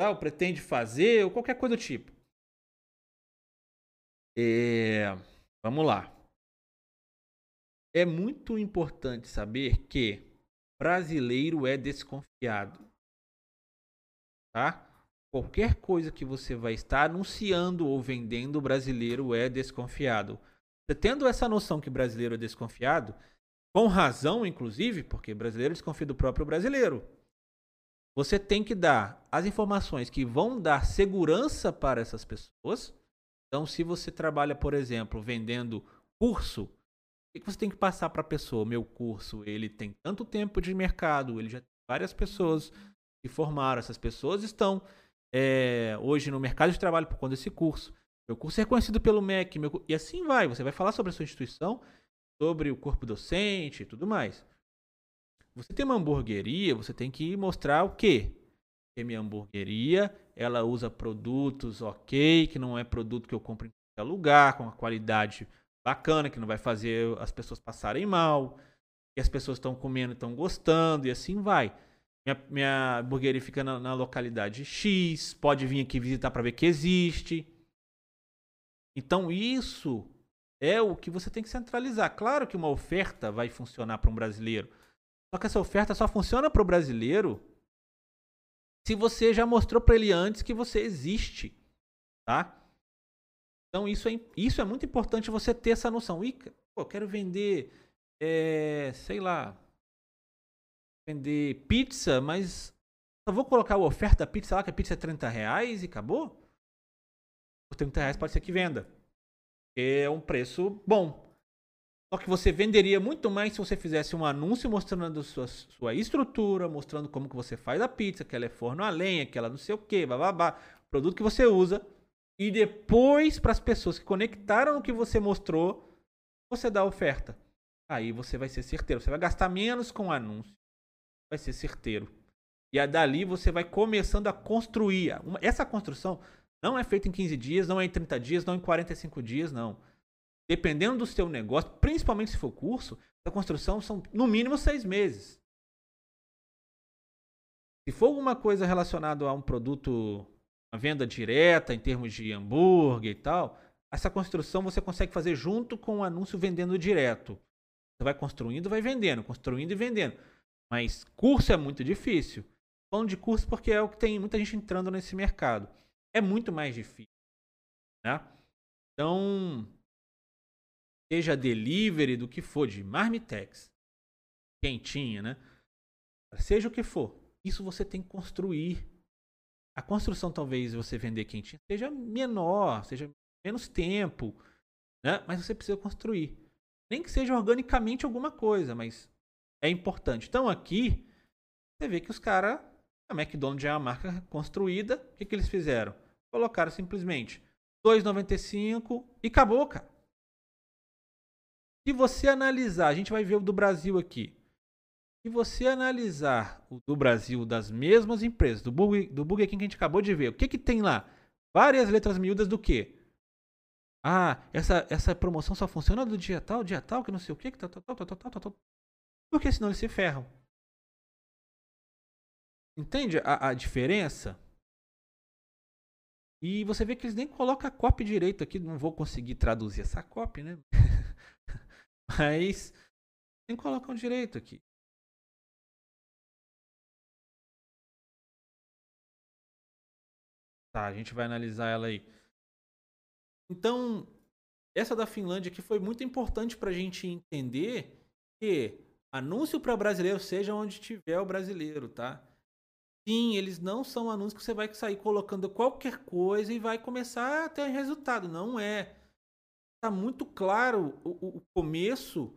ou pretende fazer ou qualquer coisa do tipo. É, vamos lá. É muito importante saber que brasileiro é desconfiado. Tá? Qualquer coisa que você vai estar anunciando ou vendendo, brasileiro é desconfiado. Você tendo essa noção que brasileiro é desconfiado, com razão, inclusive, porque brasileiro desconfia do próprio brasileiro. Você tem que dar as informações que vão dar segurança para essas pessoas. Então, se você trabalha, por exemplo, vendendo curso, o que você tem que passar para a pessoa? Meu curso, ele tem tanto tempo de mercado, ele já tem várias pessoas que formaram, essas pessoas estão é, hoje no mercado de trabalho por conta desse curso. Meu curso é reconhecido pelo MEC, meu, e assim vai. Você vai falar sobre a sua instituição, sobre o corpo docente e tudo mais. Você tem uma hamburgueria, você tem que mostrar o quê? Que minha hamburgueria, ela usa produtos ok, que não é produto que eu compro em qualquer lugar, com a qualidade bacana, que não vai fazer as pessoas passarem mal, que as pessoas estão comendo, estão gostando, e assim vai. Minha, minha hamburgueria fica na, na localidade X, pode vir aqui visitar para ver que existe. Então isso é o que você tem que centralizar. Claro que uma oferta vai funcionar para um brasileiro. Só que essa oferta só funciona para o brasileiro se você já mostrou para ele antes que você existe, tá? Então isso é, isso é muito importante você ter essa noção. Ih, pô, eu quero vender, é, sei lá, vender pizza, mas só vou colocar a oferta da pizza lá, que a pizza é 30 reais e acabou? Por 30 reais pode ser que venda. É um preço bom. Só que você venderia muito mais se você fizesse um anúncio mostrando sua, sua estrutura, mostrando como que você faz a pizza, que ela é forno a lenha, que ela não sei o que, babá, produto que você usa e depois para as pessoas que conectaram o que você mostrou, você dá a oferta. Aí você vai ser certeiro. Você vai gastar menos com anúncio. Vai ser certeiro. E dali você vai começando a construir. Essa construção não é feita em 15 dias, não é em 30 dias, não é em 45 dias, não. Dependendo do seu negócio, principalmente se for curso, a construção são no mínimo seis meses. Se for alguma coisa relacionada a um produto, venda direta, em termos de hambúrguer e tal, essa construção você consegue fazer junto com o anúncio vendendo direto. Você vai construindo, vai vendendo, construindo e vendendo. Mas curso é muito difícil. Falando de curso porque é o que tem muita gente entrando nesse mercado. É muito mais difícil. Né? Então, seja delivery do que for, de marmitex, quentinha, né? Seja o que for, isso você tem que construir. A construção, talvez, você vender quentinha, seja menor, seja menos tempo, né? Mas você precisa construir. Nem que seja organicamente alguma coisa, mas é importante. Então aqui, você vê que os caras, a McDonald's é uma marca construída, o que, que eles fizeram? Colocaram simplesmente 2,95 e acabou, cara. Se você analisar, a gente vai ver o do Brasil aqui. Se você analisar o do Brasil das mesmas empresas, do Burger, do Burger King que a gente acabou de ver, o que, que tem lá? Várias letras miúdas do quê? Ah, essa, essa promoção só funciona do dia tal, dia tal, que não sei o que, que tal, tal, tal, tal, tal, tal, tal. Porque senão eles se ferram. Entende a, a diferença? E você vê que eles nem colocam a copy direito aqui. Não vou conseguir traduzir essa copy, né? (laughs) Mas nem colocam direito aqui. Tá, a gente vai analisar ela aí. Então, essa da Finlândia aqui foi muito importante para a gente entender que anúncio para brasileiro seja onde tiver o brasileiro, tá? Sim, eles não são anúncios que você vai sair colocando qualquer coisa e vai começar a ter resultado. Não é. Tá muito claro o, o começo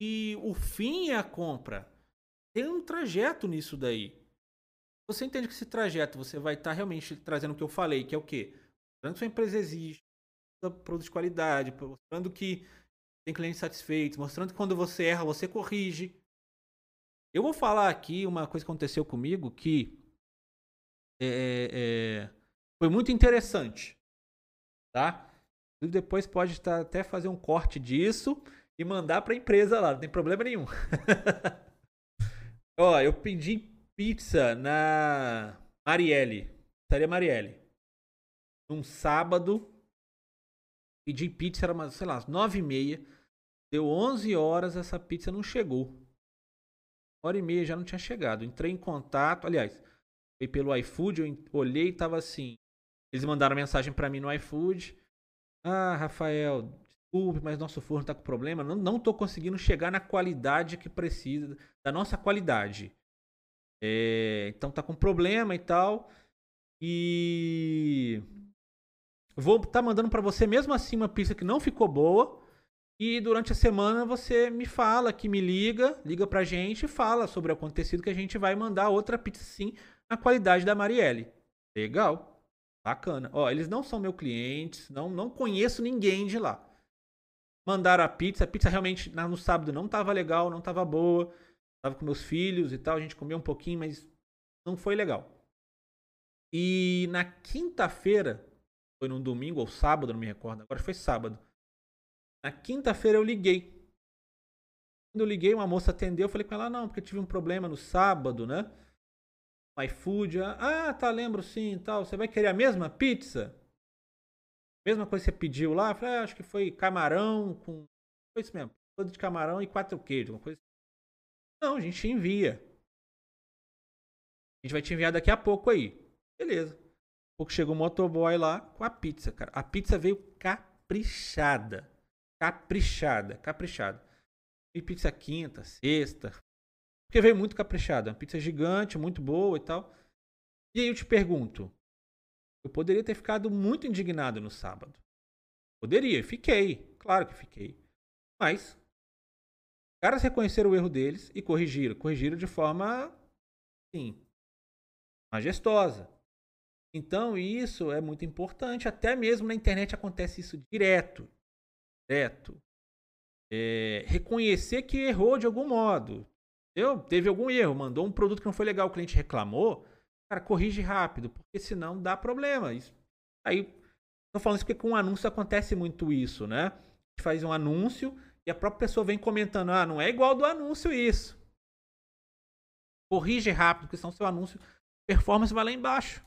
e o fim é a compra. Tem um trajeto nisso daí. Você entende que esse trajeto você vai estar tá realmente trazendo o que eu falei, que é o quê? Mostrando que sua empresa existe, produto de qualidade, mostrando que tem clientes satisfeitos, mostrando que quando você erra, você corrige. Eu vou falar aqui uma coisa que aconteceu comigo que é, é, é foi muito interessante, tá? Depois pode estar, até fazer um corte disso e mandar para a empresa lá, não tem problema nenhum. (laughs) Ó, eu pedi pizza na Marielle, estaria Marielle, num sábado Pedi pizza, era sei lá, nove e meia. Deu 11 horas, essa pizza não chegou. Hora e meia já não tinha chegado. Entrei em contato, aliás, foi pelo iFood, eu olhei e tava assim. Eles mandaram mensagem para mim no iFood. Ah, Rafael, desculpe, mas nosso forno tá com problema. Não, não tô conseguindo chegar na qualidade que precisa, da nossa qualidade. É, então tá com problema e tal. E Vou estar tá mandando para você mesmo assim uma pista que não ficou boa. E durante a semana você me fala, que me liga, liga pra gente e fala sobre o acontecido que a gente vai mandar outra pizza sim na qualidade da Marielle. Legal. Bacana. Ó, eles não são meus clientes, não, não conheço ninguém de lá. Mandaram a pizza, a pizza realmente no sábado não tava legal, não tava boa. Tava com meus filhos e tal, a gente comeu um pouquinho, mas não foi legal. E na quinta-feira, foi num domingo ou sábado, não me recordo. Agora foi sábado. Na quinta-feira eu liguei. Quando eu liguei, uma moça atendeu. Eu falei com ela: não, porque eu tive um problema no sábado, né? iFood. Ah, tá, lembro sim tal. Você vai querer a mesma pizza? Mesma coisa que você pediu lá? Eu falei: ah, acho que foi camarão com. Foi isso mesmo. Todo de camarão e quatro queijos. Uma coisa. Não, a gente envia. A gente vai te enviar daqui a pouco aí. Beleza pouco chegou o motoboy lá com a pizza, cara. A pizza veio caprichada. Caprichada, caprichada. E pizza quinta, sexta. Porque veio muito caprichada. Uma pizza gigante, muito boa e tal. E aí eu te pergunto. Eu poderia ter ficado muito indignado no sábado. Poderia, fiquei. Claro que fiquei. Mas. Caras reconheceram o erro deles e corrigiram. Corrigiram de forma. Sim. Majestosa. Então isso é muito importante. Até mesmo na internet acontece isso direto. Direto. É, reconhecer que errou de algum modo. Eu, teve algum erro, mandou um produto que não foi legal, o cliente reclamou, cara, corrige rápido, porque senão dá problema. Isso, aí, tô falando isso porque com um anúncio acontece muito isso, né? A gente faz um anúncio e a própria pessoa vem comentando, ah, não é igual do anúncio isso. Corrige rápido, porque senão seu anúncio, performance vai lá embaixo.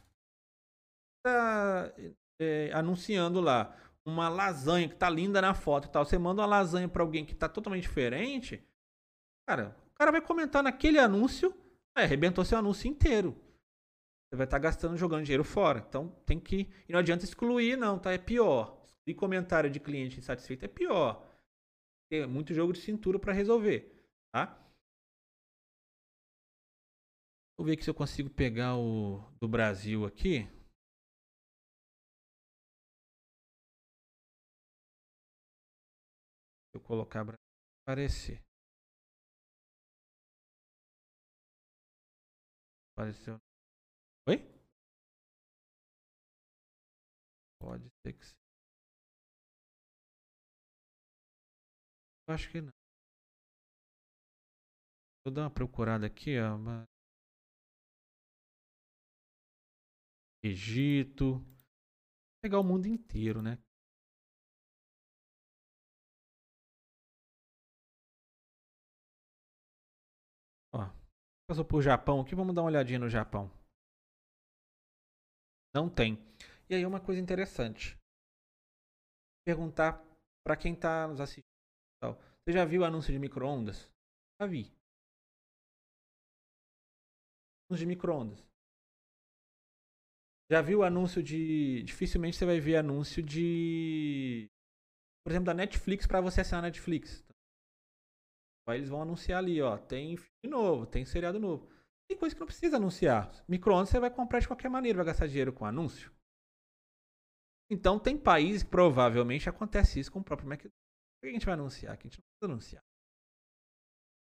Tá é, anunciando lá uma lasanha que tá linda na foto e tal. Você manda uma lasanha para alguém que tá totalmente diferente, cara, o cara vai comentar naquele anúncio, é, arrebentou seu anúncio inteiro. Você vai estar tá gastando, jogando dinheiro fora. Então tem que. E não adianta excluir, não, tá? É pior. Excluir comentário de cliente insatisfeito é pior. Tem muito jogo de cintura para resolver, tá? Vou ver aqui se eu consigo pegar o do Brasil aqui. Eu colocar para aparecer. Apareceu. Oi? Pode ser que sim. Acho que não. Vou dar uma procurada aqui, ó. Egito. Pegar o mundo inteiro, né? Ó, passou por Japão aqui, vamos dar uma olhadinha no Japão. Não tem. E aí uma coisa interessante. Perguntar para quem está nos assistindo. Você já viu anúncio de micro-ondas? Já vi. Anúncio de micro-ondas. Já viu anúncio de. Dificilmente você vai ver anúncio de. Por exemplo, da Netflix para você assinar a Netflix. Aí eles vão anunciar ali, ó. Tem filme novo, tem seriado novo. Tem coisa que não precisa anunciar. Micro-ondas você vai comprar de qualquer maneira, vai gastar dinheiro com anúncio. Então tem países que provavelmente acontece isso com o próprio McDonald's. Que a gente vai anunciar? Aqui a gente não precisa anunciar.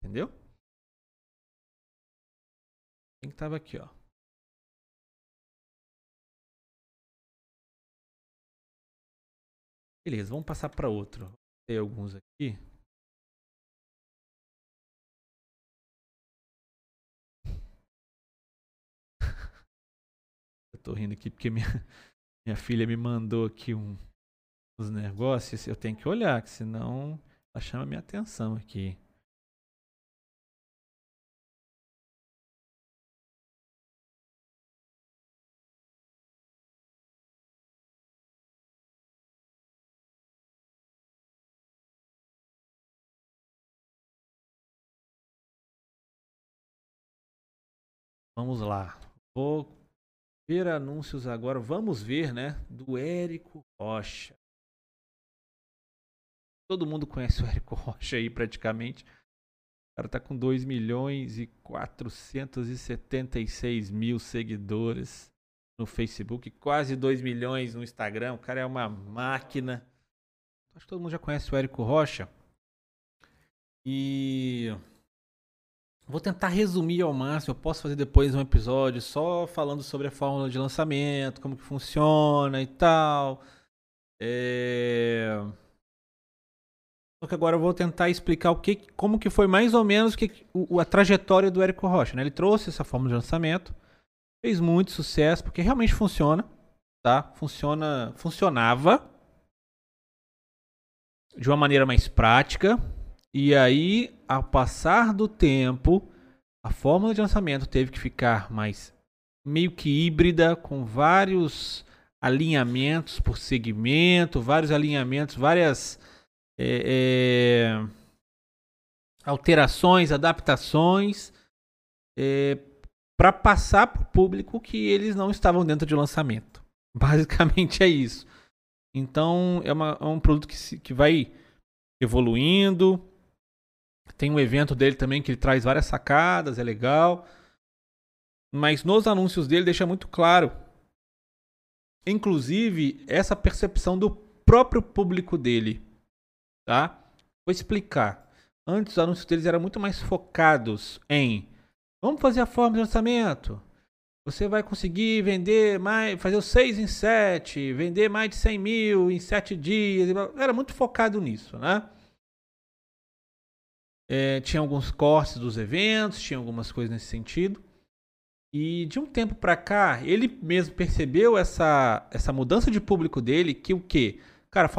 Entendeu? Quem que tava aqui, ó? Beleza, vamos passar para outro. Tem alguns aqui. (laughs) Eu tô rindo aqui porque minha, (laughs) minha filha me mandou aqui um, uns negócios. Eu tenho que olhar, que senão ela chama minha atenção aqui. Vamos lá. Vou ver anúncios agora. Vamos ver, né? Do Érico Rocha. Todo mundo conhece o Érico Rocha aí praticamente. O cara tá com 2 milhões e 476 mil seguidores no Facebook, quase 2 milhões no Instagram. O cara é uma máquina. Acho que todo mundo já conhece o Érico Rocha. E Vou tentar resumir ao máximo. Eu posso fazer depois um episódio só falando sobre a fórmula de lançamento, como que funciona e tal. É... Só que agora eu vou tentar explicar o que, como que foi mais ou menos que, o, a trajetória do Érico Rocha. Né? Ele trouxe essa fórmula de lançamento, fez muito sucesso porque realmente funciona, tá? Funciona, funcionava de uma maneira mais prática e aí, ao passar do tempo, a fórmula de lançamento teve que ficar mais meio que híbrida, com vários alinhamentos por segmento, vários alinhamentos, várias é, é, alterações, adaptações, é, para passar para o público que eles não estavam dentro de lançamento. (laughs) Basicamente é isso. Então é, uma, é um produto que, se, que vai evoluindo, tem um evento dele também que ele traz várias sacadas, é legal. Mas nos anúncios dele deixa muito claro, inclusive, essa percepção do próprio público dele. Tá? Vou explicar. Antes os anúncios deles eram muito mais focados em vamos fazer a forma de lançamento. Você vai conseguir vender mais, fazer o 6 em 7, vender mais de 100 mil em 7 dias. Era muito focado nisso, né? É, tinha alguns cortes dos eventos, tinha algumas coisas nesse sentido. E de um tempo para cá, ele mesmo percebeu essa, essa mudança de público dele, que o quê? Cara,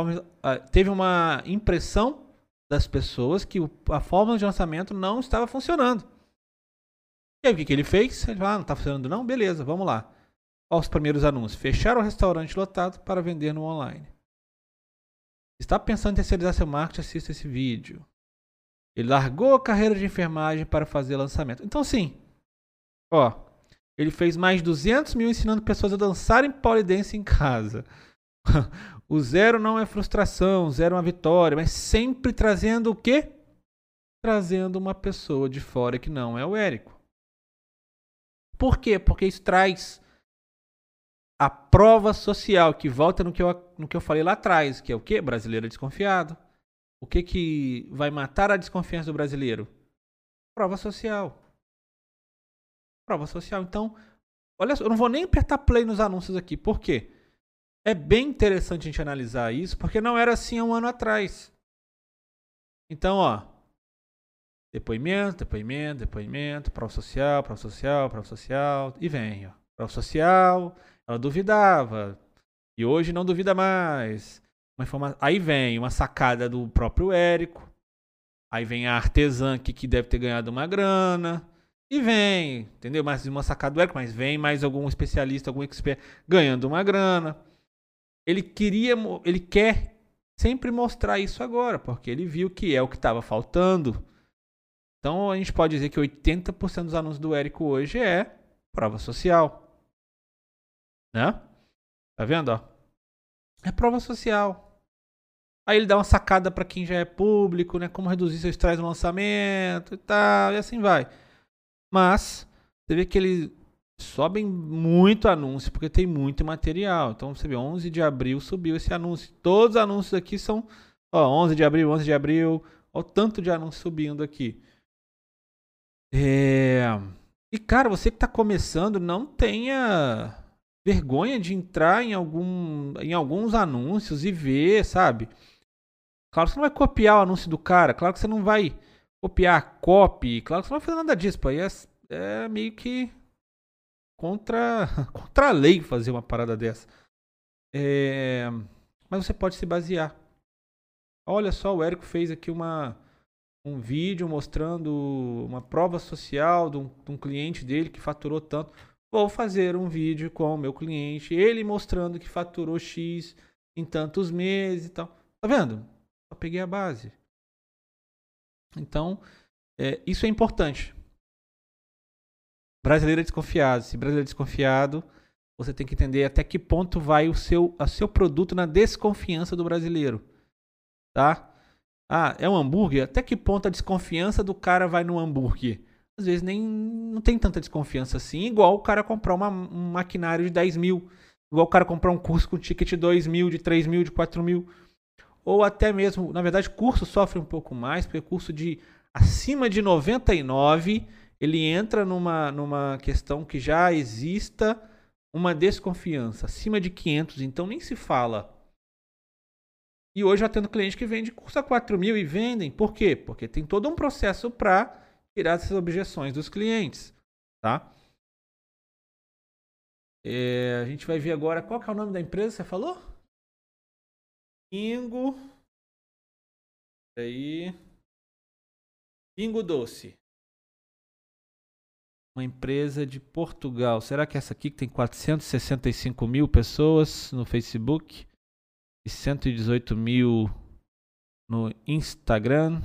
teve uma impressão das pessoas que a fórmula de lançamento não estava funcionando. E aí o que, que ele fez? Ele falou, ah, não está funcionando não? Beleza, vamos lá. Olha os primeiros anúncios. Fechar o restaurante lotado para vender no online. Está pensando em terceirizar seu marketing? Assista esse vídeo. Ele largou a carreira de enfermagem para fazer lançamento. Então, sim. Ó, ele fez mais de 200 mil ensinando pessoas a dançarem polidense em casa. (laughs) o zero não é frustração, zero é uma vitória, mas sempre trazendo o quê? Trazendo uma pessoa de fora que não é o Érico. Por quê? Porque isso traz a prova social, que volta no que, eu, no que eu falei lá atrás, que é o quê? Brasileiro desconfiado. O que, que vai matar a desconfiança do brasileiro? Prova social. Prova social. Então, olha só, eu não vou nem apertar play nos anúncios aqui. Por quê? É bem interessante a gente analisar isso, porque não era assim há um ano atrás. Então, ó. Depoimento, depoimento, depoimento, prova social, prova social, prova social. E vem, ó. Prova social. Ela duvidava. E hoje não duvida mais. Informa... Aí vem uma sacada do próprio Érico. Aí vem a artesã aqui que deve ter ganhado uma grana. E vem, entendeu? Mais uma sacada do Érico, mas vem mais algum especialista, algum expert ganhando uma grana. Ele queria, ele quer sempre mostrar isso agora, porque ele viu que é o que estava faltando. Então a gente pode dizer que 80% dos anúncios do Érico hoje é prova social. Né? Tá vendo, ó? É prova social. Aí ele dá uma sacada para quem já é público, né? Como reduzir seu estresse no lançamento e tal, e assim vai. Mas você vê que ele sobem muito anúncio, porque tem muito material. Então você vê, 11 de abril subiu esse anúncio. Todos os anúncios aqui são, ó, 11 de abril, 11 de abril, ó, o tanto de anúncio subindo aqui. É... E cara, você que está começando, não tenha vergonha de entrar em, algum, em alguns anúncios e ver, sabe? Claro que você não vai copiar o anúncio do cara, claro que você não vai copiar a copy, claro que você não vai fazer nada disso, pô. É, é meio que contra, (laughs) contra a lei fazer uma parada dessa. É, mas você pode se basear. Olha só, o Érico fez aqui uma, um vídeo mostrando uma prova social de um, de um cliente dele que faturou tanto. Vou fazer um vídeo com o meu cliente, ele mostrando que faturou X em tantos meses e tal. Tá vendo? Só peguei a base. Então, é, isso é importante. Brasileiro é desconfiado. Se brasileiro é desconfiado, você tem que entender até que ponto vai o seu, o seu produto na desconfiança do brasileiro. Tá? Ah, é um hambúrguer? Até que ponto a desconfiança do cara vai no hambúrguer? às vezes nem não tem tanta desconfiança assim, igual o cara comprar uma, um maquinário de 10 mil, igual o cara comprar um curso com ticket de 2 mil, de 3 mil, de 4 mil, ou até mesmo, na verdade, curso sofre um pouco mais, porque curso de acima de 99, ele entra numa, numa questão que já exista uma desconfiança, acima de 500, então nem se fala. E hoje já tendo cliente que vende curso a 4 mil e vendem, por quê? Porque tem todo um processo para tirar essas objeções dos clientes, tá? É, a gente vai ver agora qual que é o nome da empresa, você falou? Pingo. Aí. Pingo Doce. Uma empresa de Portugal. Será que essa aqui que tem 465 mil pessoas no Facebook e 118 mil no Instagram?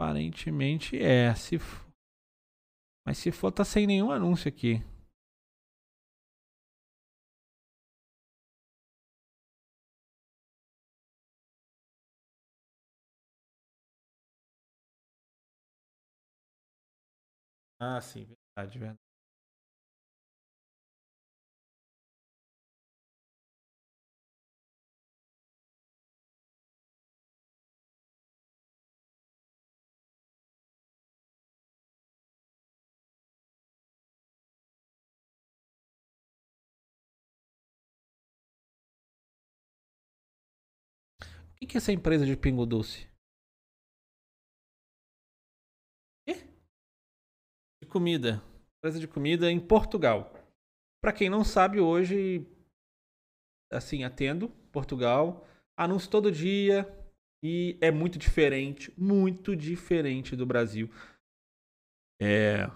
Aparentemente é. Se for... Mas se for, tá sem nenhum anúncio aqui. Ah, sim, verdade, verdade. O que é essa empresa de pingo doce? Comida. Empresa de comida em Portugal. Para quem não sabe, hoje, assim, atendo Portugal. Anúncio todo dia e é muito diferente, muito diferente do Brasil. É,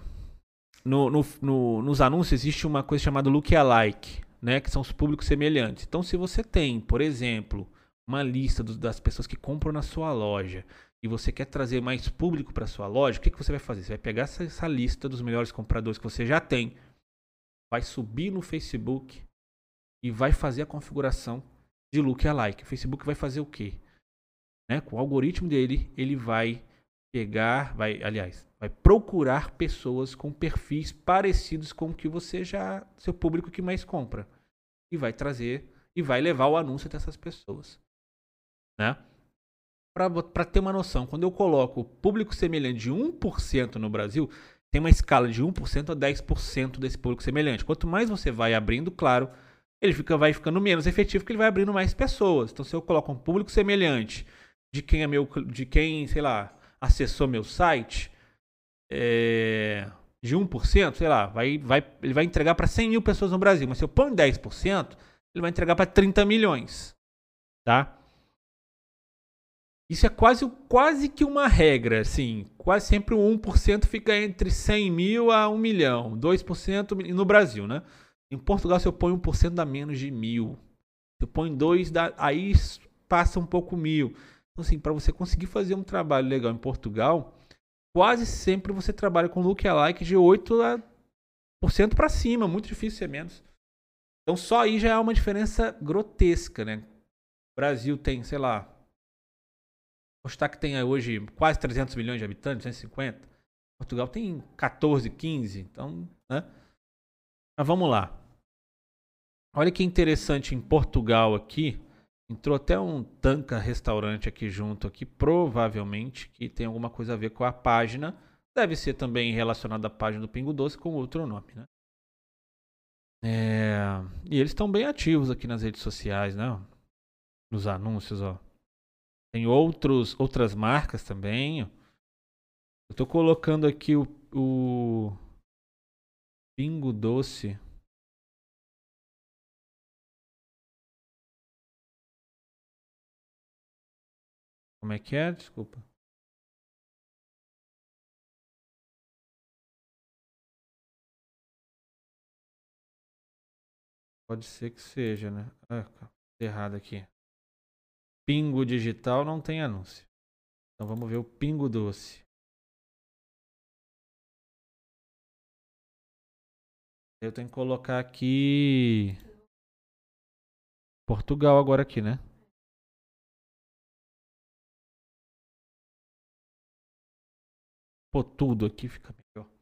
no, no, no, nos anúncios existe uma coisa chamada lookalike, né, que são os públicos semelhantes. Então, se você tem, por exemplo, uma lista do, das pessoas que compram na sua loja e você quer trazer mais público para sua loja, o que, que você vai fazer? Você vai pegar essa, essa lista dos melhores compradores que você já tem, vai subir no Facebook e vai fazer a configuração de lookalike. O Facebook vai fazer o quê? Né? Com o algoritmo dele, ele vai pegar, vai, aliás, vai procurar pessoas com perfis parecidos com o que você já, seu público que mais compra. E vai trazer e vai levar o anúncio dessas pessoas. Né? Para ter uma noção, quando eu coloco público semelhante de 1% no Brasil, tem uma escala de 1% a 10% desse público semelhante. Quanto mais você vai abrindo, claro, ele fica, vai ficando menos efetivo porque ele vai abrindo mais pessoas. Então, se eu coloco um público semelhante de quem é meu, de quem, sei lá, acessou meu site, é, de 1%, sei lá, vai, vai, ele vai entregar para 100 mil pessoas no Brasil. Mas se eu ponho 10%, ele vai entregar para 30 milhões. Tá? Isso é quase, quase que uma regra, assim. Quase sempre o 1% fica entre 100 mil a 1 milhão. 2% no Brasil, né? Em Portugal, se eu ponho 1% dá menos de mil. Se eu ponho 2, dá, aí passa um pouco mil. Então, assim, para você conseguir fazer um trabalho legal em Portugal, quase sempre você trabalha com lookalike de 8% para cima. Muito difícil ser menos. Então, só aí já é uma diferença grotesca, né? O Brasil tem, sei lá, Postar que tem hoje quase 300 milhões de habitantes, 150. Portugal tem 14, 15. Então, né? Mas vamos lá. Olha que interessante em Portugal aqui. Entrou até um Tanca restaurante aqui junto aqui, provavelmente que tem alguma coisa a ver com a página. Deve ser também relacionado à página do Pingo Doce com outro nome, né? É... E eles estão bem ativos aqui nas redes sociais, né? Nos anúncios, ó. Tem outros, outras marcas também. Eu tô colocando aqui o, o Pingo Doce. Como é que é? Desculpa. Pode ser que seja, né? Ah, errado aqui. Pingo Digital não tem anúncio. Então vamos ver o Pingo Doce. Eu tenho que colocar aqui Portugal agora aqui, né? Pô, tudo aqui fica melhor.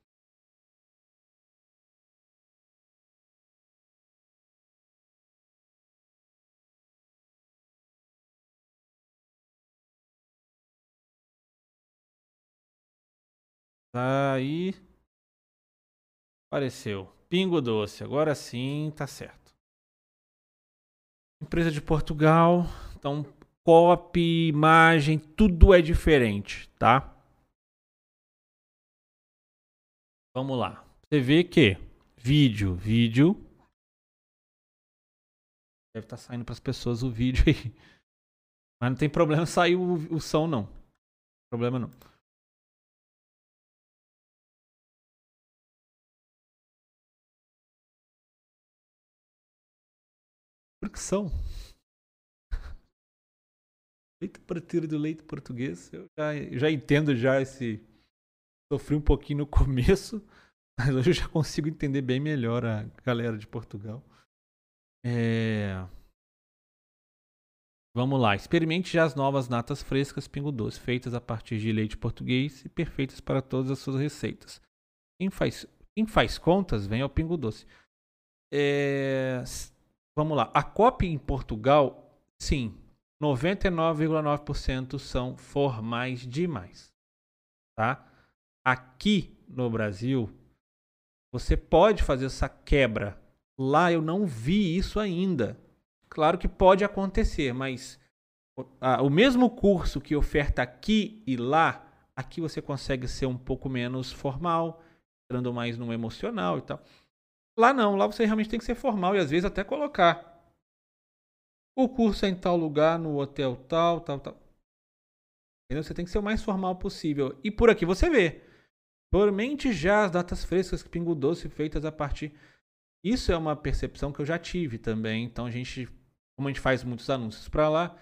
Tá aí. Apareceu. Pingo Doce. Agora sim, tá certo. Empresa de Portugal. Então, copy, imagem, tudo é diferente, tá? Vamos lá. Você vê que vídeo, vídeo. Deve estar tá saindo para as pessoas o vídeo aí. Mas não tem problema sair o, o som, não. Problema não. Fricção. Leite partir do leite português, eu já, já entendo já esse. Sofri um pouquinho no começo, (laughs) mas hoje eu já consigo entender bem melhor a galera de Portugal. É... Vamos lá, experimente já as novas natas frescas Pingo Doce, feitas a partir de leite português e perfeitas para todas as suas receitas. Quem faz, quem faz contas, vem ao Pingo Doce. É... Vamos lá. A copy em Portugal, sim, 99,9% são formais demais. Tá? Aqui no Brasil, você pode fazer essa quebra. Lá eu não vi isso ainda. Claro que pode acontecer, mas o mesmo curso que oferta aqui e lá, aqui você consegue ser um pouco menos formal, entrando mais no emocional e tal. Lá não, lá você realmente tem que ser formal e às vezes até colocar. O curso é em tal lugar, no hotel tal, tal, tal. Entendeu? Você tem que ser o mais formal possível. E por aqui você vê. Por mente já as datas frescas, pingo doce, feitas a partir. Isso é uma percepção que eu já tive também. Então a gente, como a gente faz muitos anúncios para lá,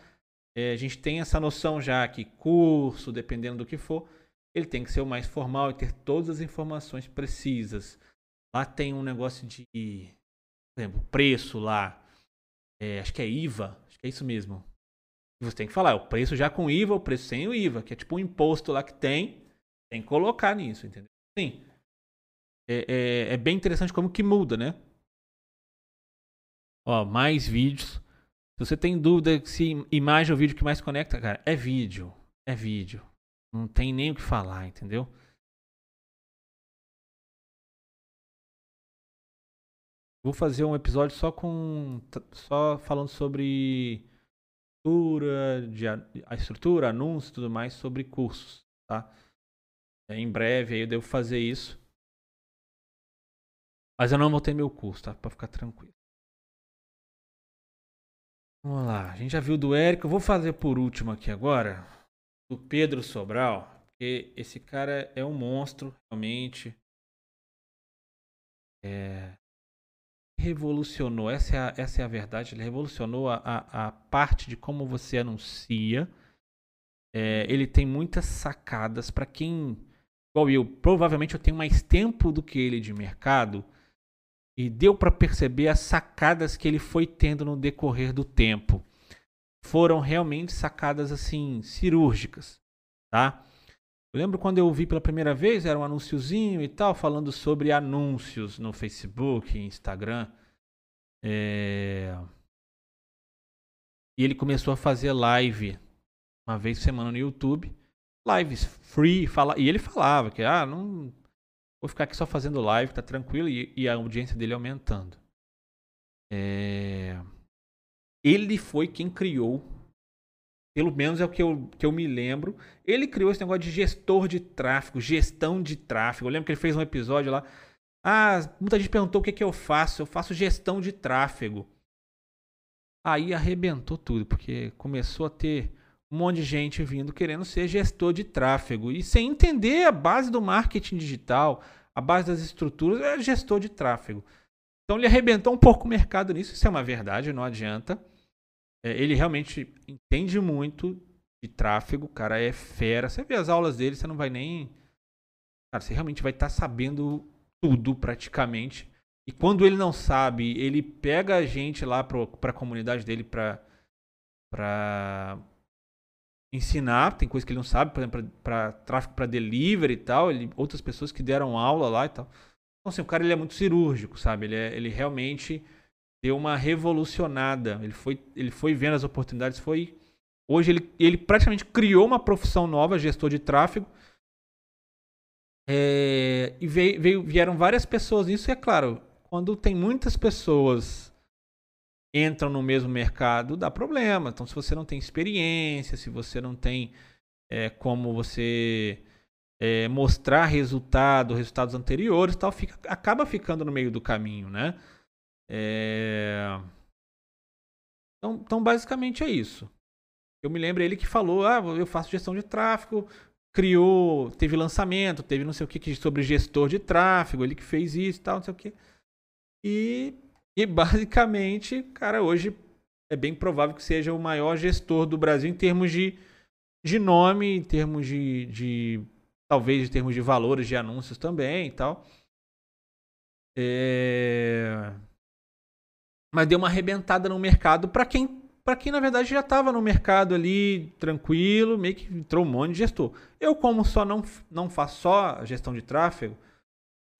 é, a gente tem essa noção já que curso, dependendo do que for, ele tem que ser o mais formal e ter todas as informações precisas. Lá tem um negócio de, por exemplo, preço lá. É, acho que é IVA, acho que é isso mesmo. Você tem que falar, o preço já com IVA, o preço sem o IVA, que é tipo um imposto lá que tem, tem que colocar nisso, entendeu? Sim. É, é, é bem interessante como que muda, né? Ó, mais vídeos. Se você tem dúvida se imagem é o vídeo que mais conecta, cara, é vídeo. É vídeo. Não tem nem o que falar, entendeu? Vou fazer um episódio só com. só falando sobre estrutura, de, a estrutura, anúncio tudo mais sobre cursos, tá? É, em breve aí eu devo fazer isso. Mas eu não vou ter meu curso, tá? Pra ficar tranquilo. Vamos lá. A gente já viu do Érico. Eu vou fazer por último aqui agora. Do Pedro Sobral. Porque esse cara é um monstro, realmente. É, revolucionou, essa é a, essa é a verdade, ele revolucionou a, a, a parte de como você anuncia. É, ele tem muitas sacadas para quem, igual eu, provavelmente eu tenho mais tempo do que ele de mercado e deu para perceber as sacadas que ele foi tendo no decorrer do tempo. Foram realmente sacadas assim cirúrgicas, tá? Eu lembro quando eu vi pela primeira vez, era um anúnciozinho e tal, falando sobre anúncios no Facebook, Instagram. É... E ele começou a fazer live uma vez por semana no YouTube. Lives free. Fala... E ele falava que, ah, não. Vou ficar aqui só fazendo live, tá tranquilo. E, e a audiência dele aumentando. É... Ele foi quem criou pelo menos é o que eu, que eu me lembro. Ele criou esse negócio de gestor de tráfego, gestão de tráfego. Eu lembro que ele fez um episódio lá. Ah, muita gente perguntou o que, que eu faço. Eu faço gestão de tráfego. Aí arrebentou tudo, porque começou a ter um monte de gente vindo querendo ser gestor de tráfego. E sem entender a base do marketing digital, a base das estruturas, é gestor de tráfego. Então ele arrebentou um pouco o mercado nisso. Isso é uma verdade, não adianta. É, ele realmente entende muito de tráfego, cara, é fera. Você vê as aulas dele, você não vai nem. Cara, você realmente vai estar tá sabendo tudo praticamente. E quando ele não sabe, ele pega a gente lá para a comunidade dele para ensinar, tem coisa que ele não sabe, por exemplo, para tráfego para delivery e tal, ele, outras pessoas que deram aula lá e tal. Então, assim, o cara ele é muito cirúrgico, sabe? Ele, é, ele realmente deu uma revolucionada. Ele foi, ele foi vendo as oportunidades, foi hoje ele, ele praticamente criou uma profissão nova, gestor de tráfego. É, e veio, veio, vieram várias pessoas. Isso é claro, quando tem muitas pessoas entram no mesmo mercado, dá problema. Então, se você não tem experiência, se você não tem é, como você é, mostrar resultado, resultados anteriores, tal, fica, acaba ficando no meio do caminho, né? É... Então, então, basicamente é isso. Eu me lembro ele que falou: ah, eu faço gestão de tráfego, criou, teve lançamento, teve não sei o que sobre gestor de tráfego, ele que fez isso e tal, não sei o que. E, e basicamente, cara, hoje é bem provável que seja o maior gestor do Brasil em termos de, de nome, em termos de, de talvez em termos de valores de anúncios também e tal. É mas deu uma arrebentada no mercado para quem para quem na verdade já estava no mercado ali tranquilo, meio que entrou um monte de gestor. Eu como só não não faço só gestão de tráfego,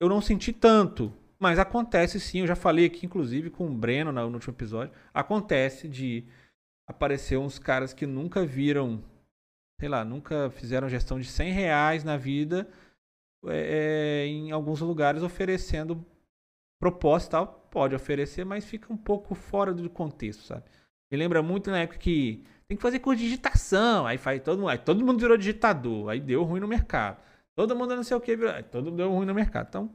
eu não senti tanto, mas acontece sim, eu já falei aqui inclusive com o Breno no último episódio, acontece de aparecer uns caras que nunca viram, sei lá, nunca fizeram gestão de 100 reais na vida, é, é em alguns lugares oferecendo proposta tal, pode oferecer, mas fica um pouco fora do contexto, sabe? Me lembra muito na época que tem que fazer curso de digitação. Aí faz todo mundo, aí todo mundo virou digitador, aí deu ruim no mercado. Todo mundo não sei o que, virou, todo mundo deu ruim no mercado. Então,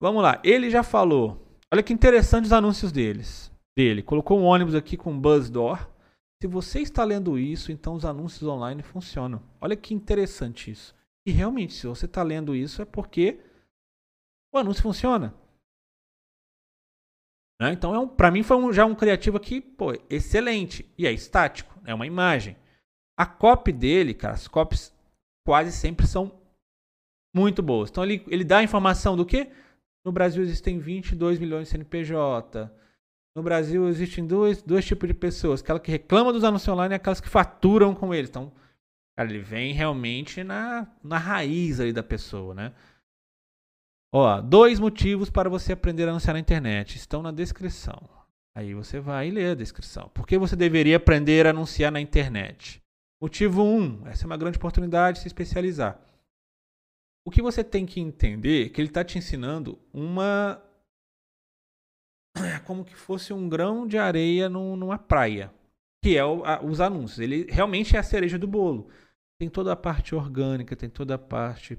vamos lá. Ele já falou. Olha que interessante os anúncios deles. Dele. Colocou um ônibus aqui com buzz door. Se você está lendo isso, então os anúncios online funcionam. Olha que interessante isso. E realmente, se você está lendo isso, é porque o anúncio funciona. Né? Então, é um, para mim, foi um, já um criativo aqui, pô, excelente. E é estático, é uma imagem. A copy dele, cara, as copies quase sempre são muito boas. Então, ele, ele dá a informação do que? No Brasil existem 22 milhões de CNPJ. No Brasil existem dois, dois tipos de pessoas. Aquela que reclama dos anúncios online e aquelas que faturam com eles. Então, cara, ele vem realmente na, na raiz ali da pessoa, né? Ó, dois motivos para você aprender a anunciar na internet estão na descrição. Aí você vai ler a descrição. Por que você deveria aprender a anunciar na internet? Motivo 1, um, essa é uma grande oportunidade de se especializar. O que você tem que entender é que ele está te ensinando uma. (coughs) como que fosse um grão de areia numa praia, que é o, a, os anúncios. Ele realmente é a cereja do bolo. Tem toda a parte orgânica, tem toda a parte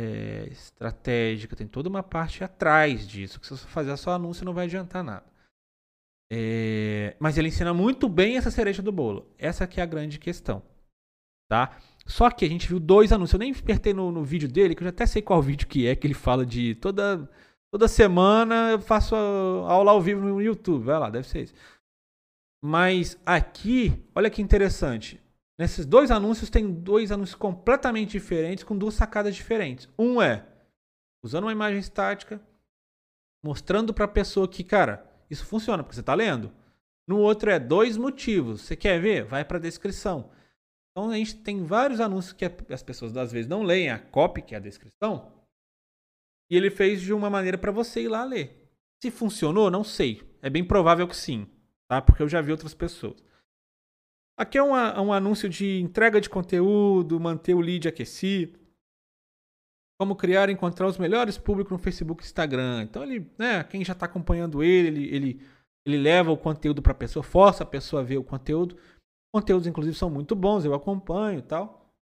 é, estratégica, tem toda uma parte atrás disso. Que se você fazer só anúncio não vai adiantar nada. É, mas ele ensina muito bem essa cereja do bolo. Essa que é a grande questão. Tá? Só que a gente viu dois anúncios. Eu nem apertei no, no vídeo dele, que eu já até sei qual vídeo que é, que ele fala de toda, toda semana eu faço aula ao vivo no YouTube. Vai lá, deve ser isso. Mas aqui, olha que interessante. Nesses dois anúncios tem dois anúncios completamente diferentes com duas sacadas diferentes. Um é usando uma imagem estática, mostrando para a pessoa que, cara, isso funciona porque você está lendo. No outro é dois motivos. Você quer ver? Vai para a descrição. Então a gente tem vários anúncios que as pessoas às vezes não leem a copy, que é a descrição. E ele fez de uma maneira para você ir lá ler. Se funcionou, não sei. É bem provável que sim, tá? Porque eu já vi outras pessoas. Aqui é um, um anúncio de entrega de conteúdo, manter o lead aquecido. Como criar e encontrar os melhores públicos no Facebook e Instagram. Então, ele, né, quem já está acompanhando ele, ele, ele, ele leva o conteúdo para a pessoa, força a pessoa a ver o conteúdo. Conteúdos, inclusive, são muito bons, eu acompanho e tal.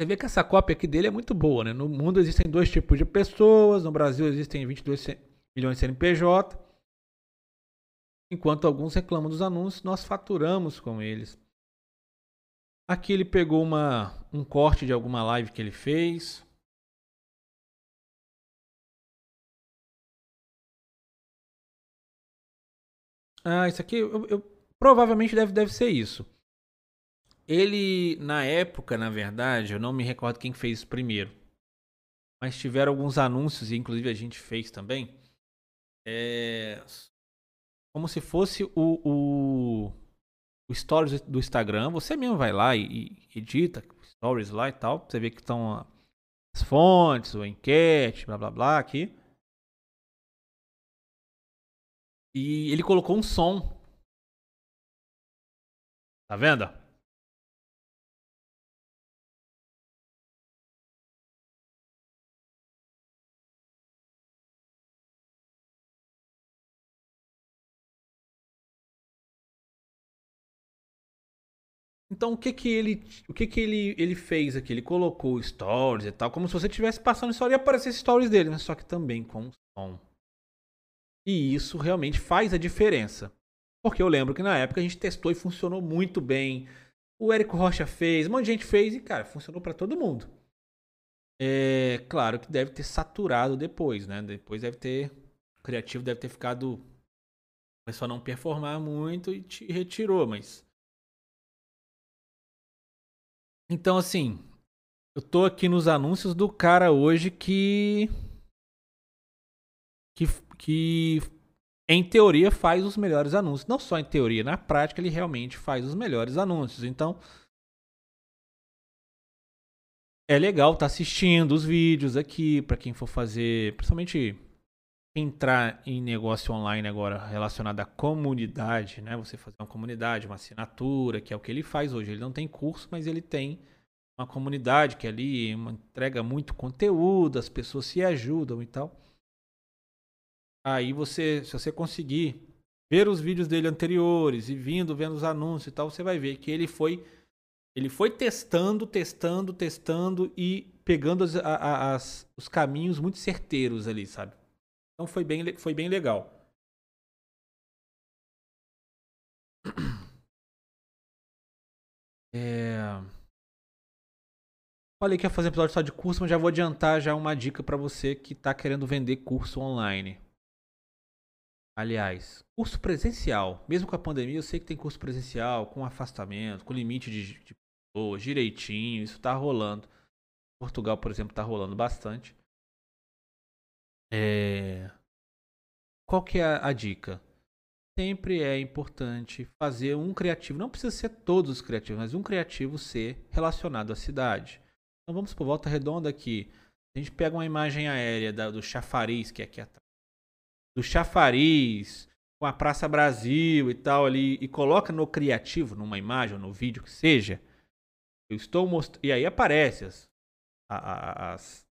Você vê que essa cópia aqui dele é muito boa, né? No mundo existem dois tipos de pessoas, no Brasil existem 22 milhões de CNPJ. Enquanto alguns reclamam dos anúncios, nós faturamos com eles. Aqui ele pegou uma, um corte de alguma live que ele fez. Ah, isso aqui eu, eu, provavelmente deve, deve ser isso. Ele, na época, na verdade, eu não me recordo quem fez isso primeiro. Mas tiveram alguns anúncios, e inclusive a gente fez também. É, como se fosse o, o, o stories do Instagram. Você mesmo vai lá e, e edita stories lá e tal. Você vê que estão as fontes, o enquete, blá blá blá aqui. E ele colocou um som. Tá vendo? Então o que que ele, o que que ele, ele fez aqui? Ele colocou stories e tal, como se você estivesse passando história e aparecesse stories dele, mas só que também com som. E isso realmente faz a diferença. Porque eu lembro que na época a gente testou e funcionou muito bem. O Érico Rocha fez, um monte de gente fez e, cara, funcionou para todo mundo. É claro que deve ter saturado depois, né? Depois deve ter. O criativo deve ter ficado. Começou a não performar muito e retirou, mas então, assim, eu tô aqui nos anúncios do cara hoje que. Que, que em teoria faz os melhores anúncios. Não só em teoria, na prática ele realmente faz os melhores anúncios. Então. É legal estar tá assistindo os vídeos aqui para quem for fazer, principalmente entrar em negócio online agora relacionado à comunidade, né? Você fazer uma comunidade, uma assinatura, que é o que ele faz hoje. Ele não tem curso, mas ele tem uma comunidade que ali uma, entrega muito conteúdo, as pessoas se ajudam e tal. Aí você, se você conseguir ver os vídeos dele anteriores e vindo, vendo os anúncios e tal, você vai ver que ele foi ele foi testando, testando, testando e pegando as, as, os caminhos muito certeiros ali, sabe? Então foi bem, foi bem legal. (clears throat) É... Falei que ia fazer episódio só de curso, mas já vou adiantar já uma dica para você que está querendo vender curso online. Aliás, curso presencial. Mesmo com a pandemia, eu sei que tem curso presencial, com afastamento, com limite de, pessoas, direitinho. Isso tá rolando. Portugal, por exemplo, tá rolando bastante. É... Qual que é a, a dica? Sempre é importante fazer um criativo. Não precisa ser todos os criativos, mas um criativo ser relacionado à cidade. Então vamos por volta redonda aqui. A gente pega uma imagem aérea da, do chafariz que é aqui atrás do chafariz com a Praça Brasil e tal ali e coloca no criativo, numa imagem ou no vídeo que seja, eu estou mostrando. E aí aparece as, as,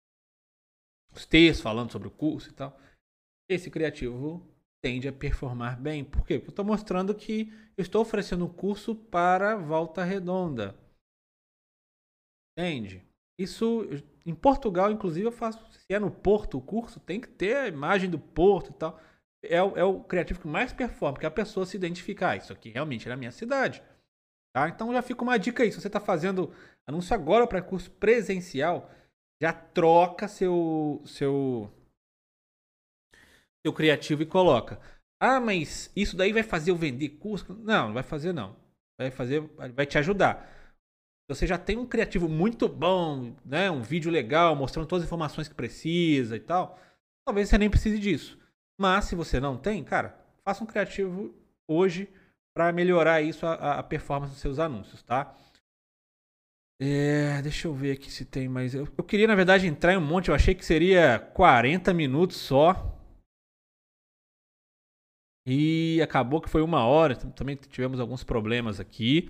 os textos falando sobre o curso e tal. Esse criativo tende a performar bem. Por quê? Porque eu estou mostrando que eu estou oferecendo um curso para Volta Redonda. Entende? Isso em Portugal, inclusive, eu faço. Se é no Porto o curso, tem que ter a imagem do Porto e tal. É, o, é o criativo que mais performa, que a pessoa se identificar. Ah, isso aqui realmente é na minha cidade. Tá? Então já fica uma dica aí. Se você está fazendo anúncio agora para curso presencial, já troca seu, seu, seu criativo e coloca. Ah, mas isso daí vai fazer eu vender curso? Não, não vai fazer não. Vai fazer, vai te ajudar você já tem um criativo muito bom, né, um vídeo legal, mostrando todas as informações que precisa e tal, talvez você nem precise disso. Mas se você não tem, cara, faça um criativo hoje para melhorar isso a, a, performance dos seus anúncios, tá? É, deixa eu ver aqui se tem mais. Eu, eu queria, na verdade, entrar em um monte. Eu achei que seria 40 minutos só. E acabou que foi uma hora. Também tivemos alguns problemas aqui.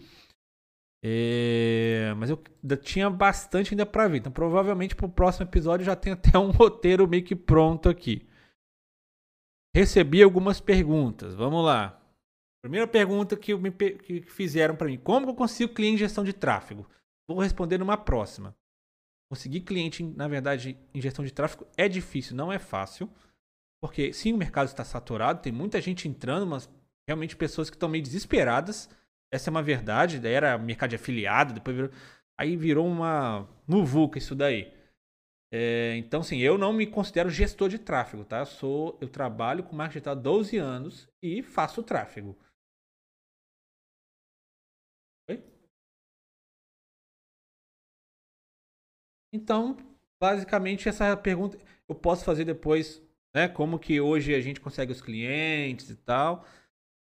É, mas eu tinha bastante ainda para ver. Então, provavelmente para o próximo episódio já tem (laughs) até um roteiro meio que pronto aqui. Recebi algumas perguntas. Vamos lá. Primeira pergunta que, me, que fizeram para mim: Como eu consigo em gestão de tráfego? Vou responder numa próxima. Conseguir cliente, na verdade, em gestão de tráfego é difícil, não é fácil. Porque sim, o mercado está saturado, tem muita gente entrando, mas realmente pessoas que estão meio desesperadas essa é uma verdade. Daí era mercado de afiliado, depois virou. Aí virou uma muvuca isso daí. É, então, sim, eu não me considero gestor de tráfego, tá? Eu, sou, eu trabalho com marketing há 12 anos e faço tráfego. Então, basicamente, essa pergunta eu posso fazer depois, né? Como que hoje a gente consegue os clientes e tal.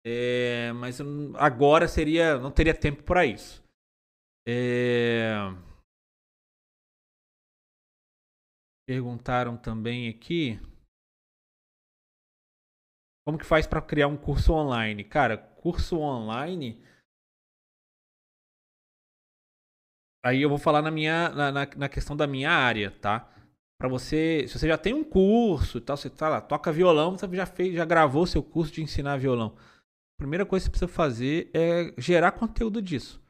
É, mas agora seria. Não teria tempo para isso. É... Perguntaram também aqui. Como que faz para criar um curso online? Cara, curso online. Aí eu vou falar na minha na, na, na questão da minha área, tá? Para você, se você já tem um curso e tal, você tá lá, toca violão, você já fez, já gravou seu curso de ensinar violão primeira coisa que você precisa fazer é gerar conteúdo disso.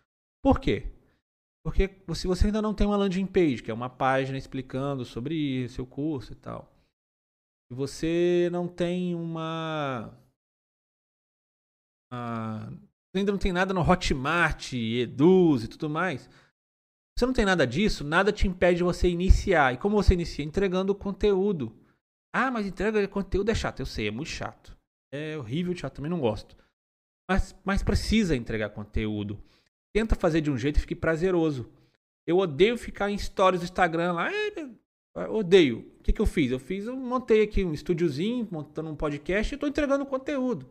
Por quê? Porque se você ainda não tem uma landing page, que é uma página explicando sobre seu curso e tal, se você não tem uma. uma ainda não tem nada no Hotmart, Eduz e tudo mais. Você não tem nada disso, nada te impede de você iniciar. E como você inicia? Entregando conteúdo. Ah, mas entrega de conteúdo é chato. Eu sei, é muito chato. É horrível, chato. Também não gosto mas, mas precisa entregar conteúdo. Tenta fazer de um jeito que fique prazeroso. Eu odeio ficar em stories do Instagram lá. É, odeio. O que, que eu fiz? Eu fiz, eu montei aqui um estúdiozinho, montando um podcast e estou entregando conteúdo.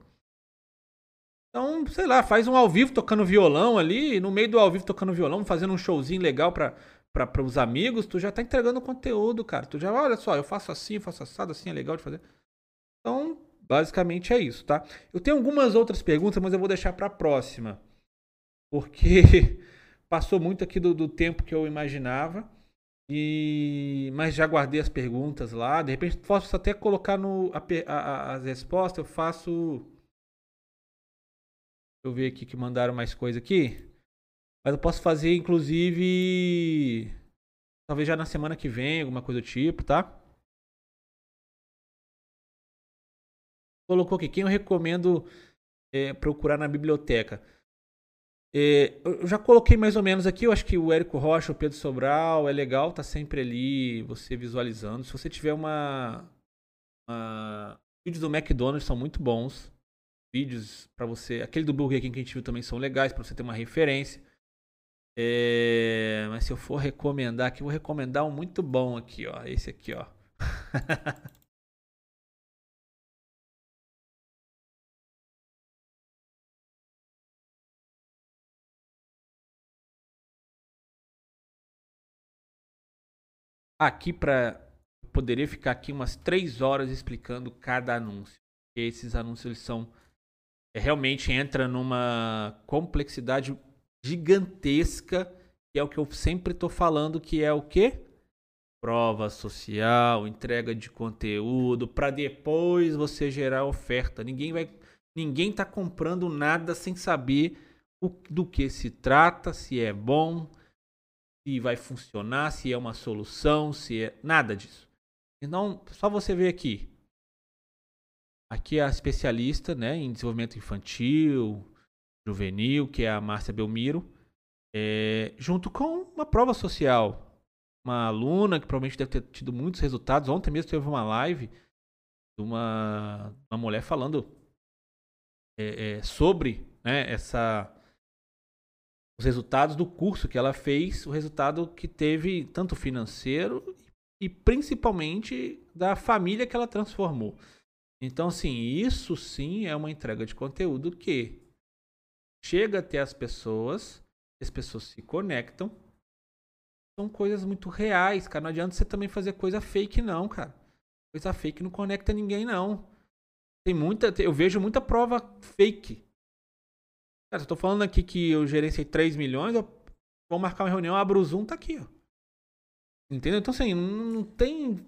Então, sei lá, faz um ao vivo tocando violão ali, no meio do ao vivo tocando violão, fazendo um showzinho legal para para os amigos, tu já tá entregando conteúdo, cara. Tu já, olha só, eu faço assim, faço assado, assim é legal de fazer. Então, Basicamente é isso, tá? Eu tenho algumas outras perguntas, mas eu vou deixar para a próxima. Porque (laughs) passou muito aqui do, do, tempo que eu imaginava. E mas já guardei as perguntas lá. De repente posso até colocar no a, a, as respostas. Eu faço eu ver aqui que mandaram mais coisa aqui. Mas eu posso fazer, inclusive, talvez já na semana que vem, alguma coisa do tipo, tá? Colocou aqui, quem eu recomendo é, procurar na biblioteca? É, eu já coloquei mais ou menos aqui, eu acho que o Érico Rocha, o Pedro Sobral, é legal, tá sempre ali você visualizando. Se você tiver uma, uma... vídeos do McDonald's são muito bons. Vídeos para você, aquele do Burger King que a gente viu também são legais para você ter uma referência. É... Mas se eu for recomendar aqui, vou recomendar um muito bom aqui, ó, esse aqui, ó. (laughs) aqui para poderia ficar aqui umas três horas explicando cada anúncio. Esses anúncios eles são realmente entra numa complexidade gigantesca, que é o que eu sempre estou falando, que é o quê? Prova social, entrega de conteúdo, para depois você gerar oferta. Ninguém vai, ninguém está comprando nada sem saber o, do que se trata, se é bom, se vai funcionar, se é uma solução, se é nada disso. Então, só você ver aqui. Aqui é a especialista, né, em desenvolvimento infantil, juvenil, que é a Márcia Belmiro, é, junto com uma prova social. Uma aluna que provavelmente deve ter tido muitos resultados. Ontem mesmo teve uma live de uma, uma mulher falando é, é, sobre né, essa os resultados do curso que ela fez, o resultado que teve tanto financeiro e principalmente da família que ela transformou. Então, assim, isso sim é uma entrega de conteúdo que chega até as pessoas, as pessoas se conectam. São coisas muito reais, cara. Não adianta você também fazer coisa fake, não, cara. Coisa fake não conecta ninguém, não. Tem muita. Eu vejo muita prova fake Cara, eu tô falando aqui que eu gerenciei 3 milhões, eu vou marcar uma reunião, abro o Zoom, tá aqui, ó. Entendeu? Então, assim, não tem.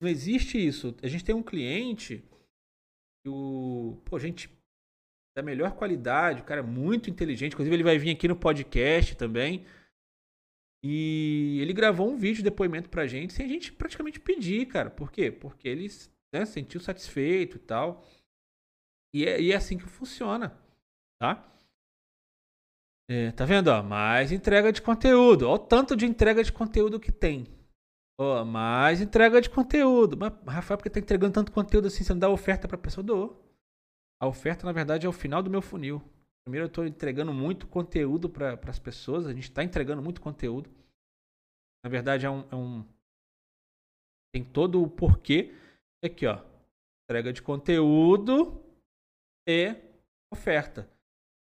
Não existe isso. A gente tem um cliente o. Pô, gente da melhor qualidade, o cara é muito inteligente. Inclusive, ele vai vir aqui no podcast também. E ele gravou um vídeo de depoimento pra gente sem a gente praticamente pedir, cara. Por quê? Porque ele né, sentiu satisfeito e tal. E é, e é assim que funciona, tá? É, tá vendo? Ó, mais entrega de conteúdo. Olha o tanto de entrega de conteúdo que tem. Ó, mais entrega de conteúdo. Mas, Rafael, porque tá entregando tanto conteúdo assim, você não dá oferta pra pessoa? Dou. A oferta, na verdade, é o final do meu funil. Primeiro, eu estou entregando muito conteúdo para as pessoas. A gente está entregando muito conteúdo. Na verdade, é um, é um, Tem todo o porquê. Aqui, ó. Entrega de conteúdo e oferta.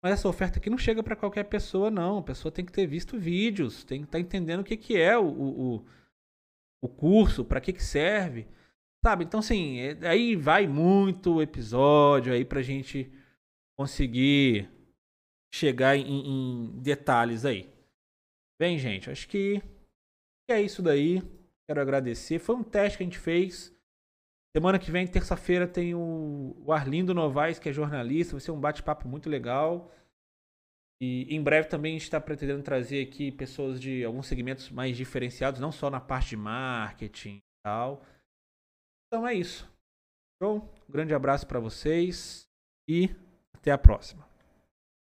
Mas essa oferta aqui não chega para qualquer pessoa, não. A pessoa tem que ter visto vídeos, tem que estar tá entendendo o que, que é o, o, o curso, para que, que serve. Sabe? Então, assim, é, aí vai muito episódio aí pra gente conseguir chegar em, em detalhes aí. Bem, gente, acho que é isso daí. Quero agradecer. Foi um teste que a gente fez. Semana que vem, terça-feira, tem o, Arlindo Novaes, que é jornalista. Vai ser um bate-papo muito legal. E em breve também a gente está pretendendo trazer aqui pessoas de alguns segmentos mais diferenciados, não só na parte de marketing e tal. Então é isso. Um grande abraço para vocês e até a próxima.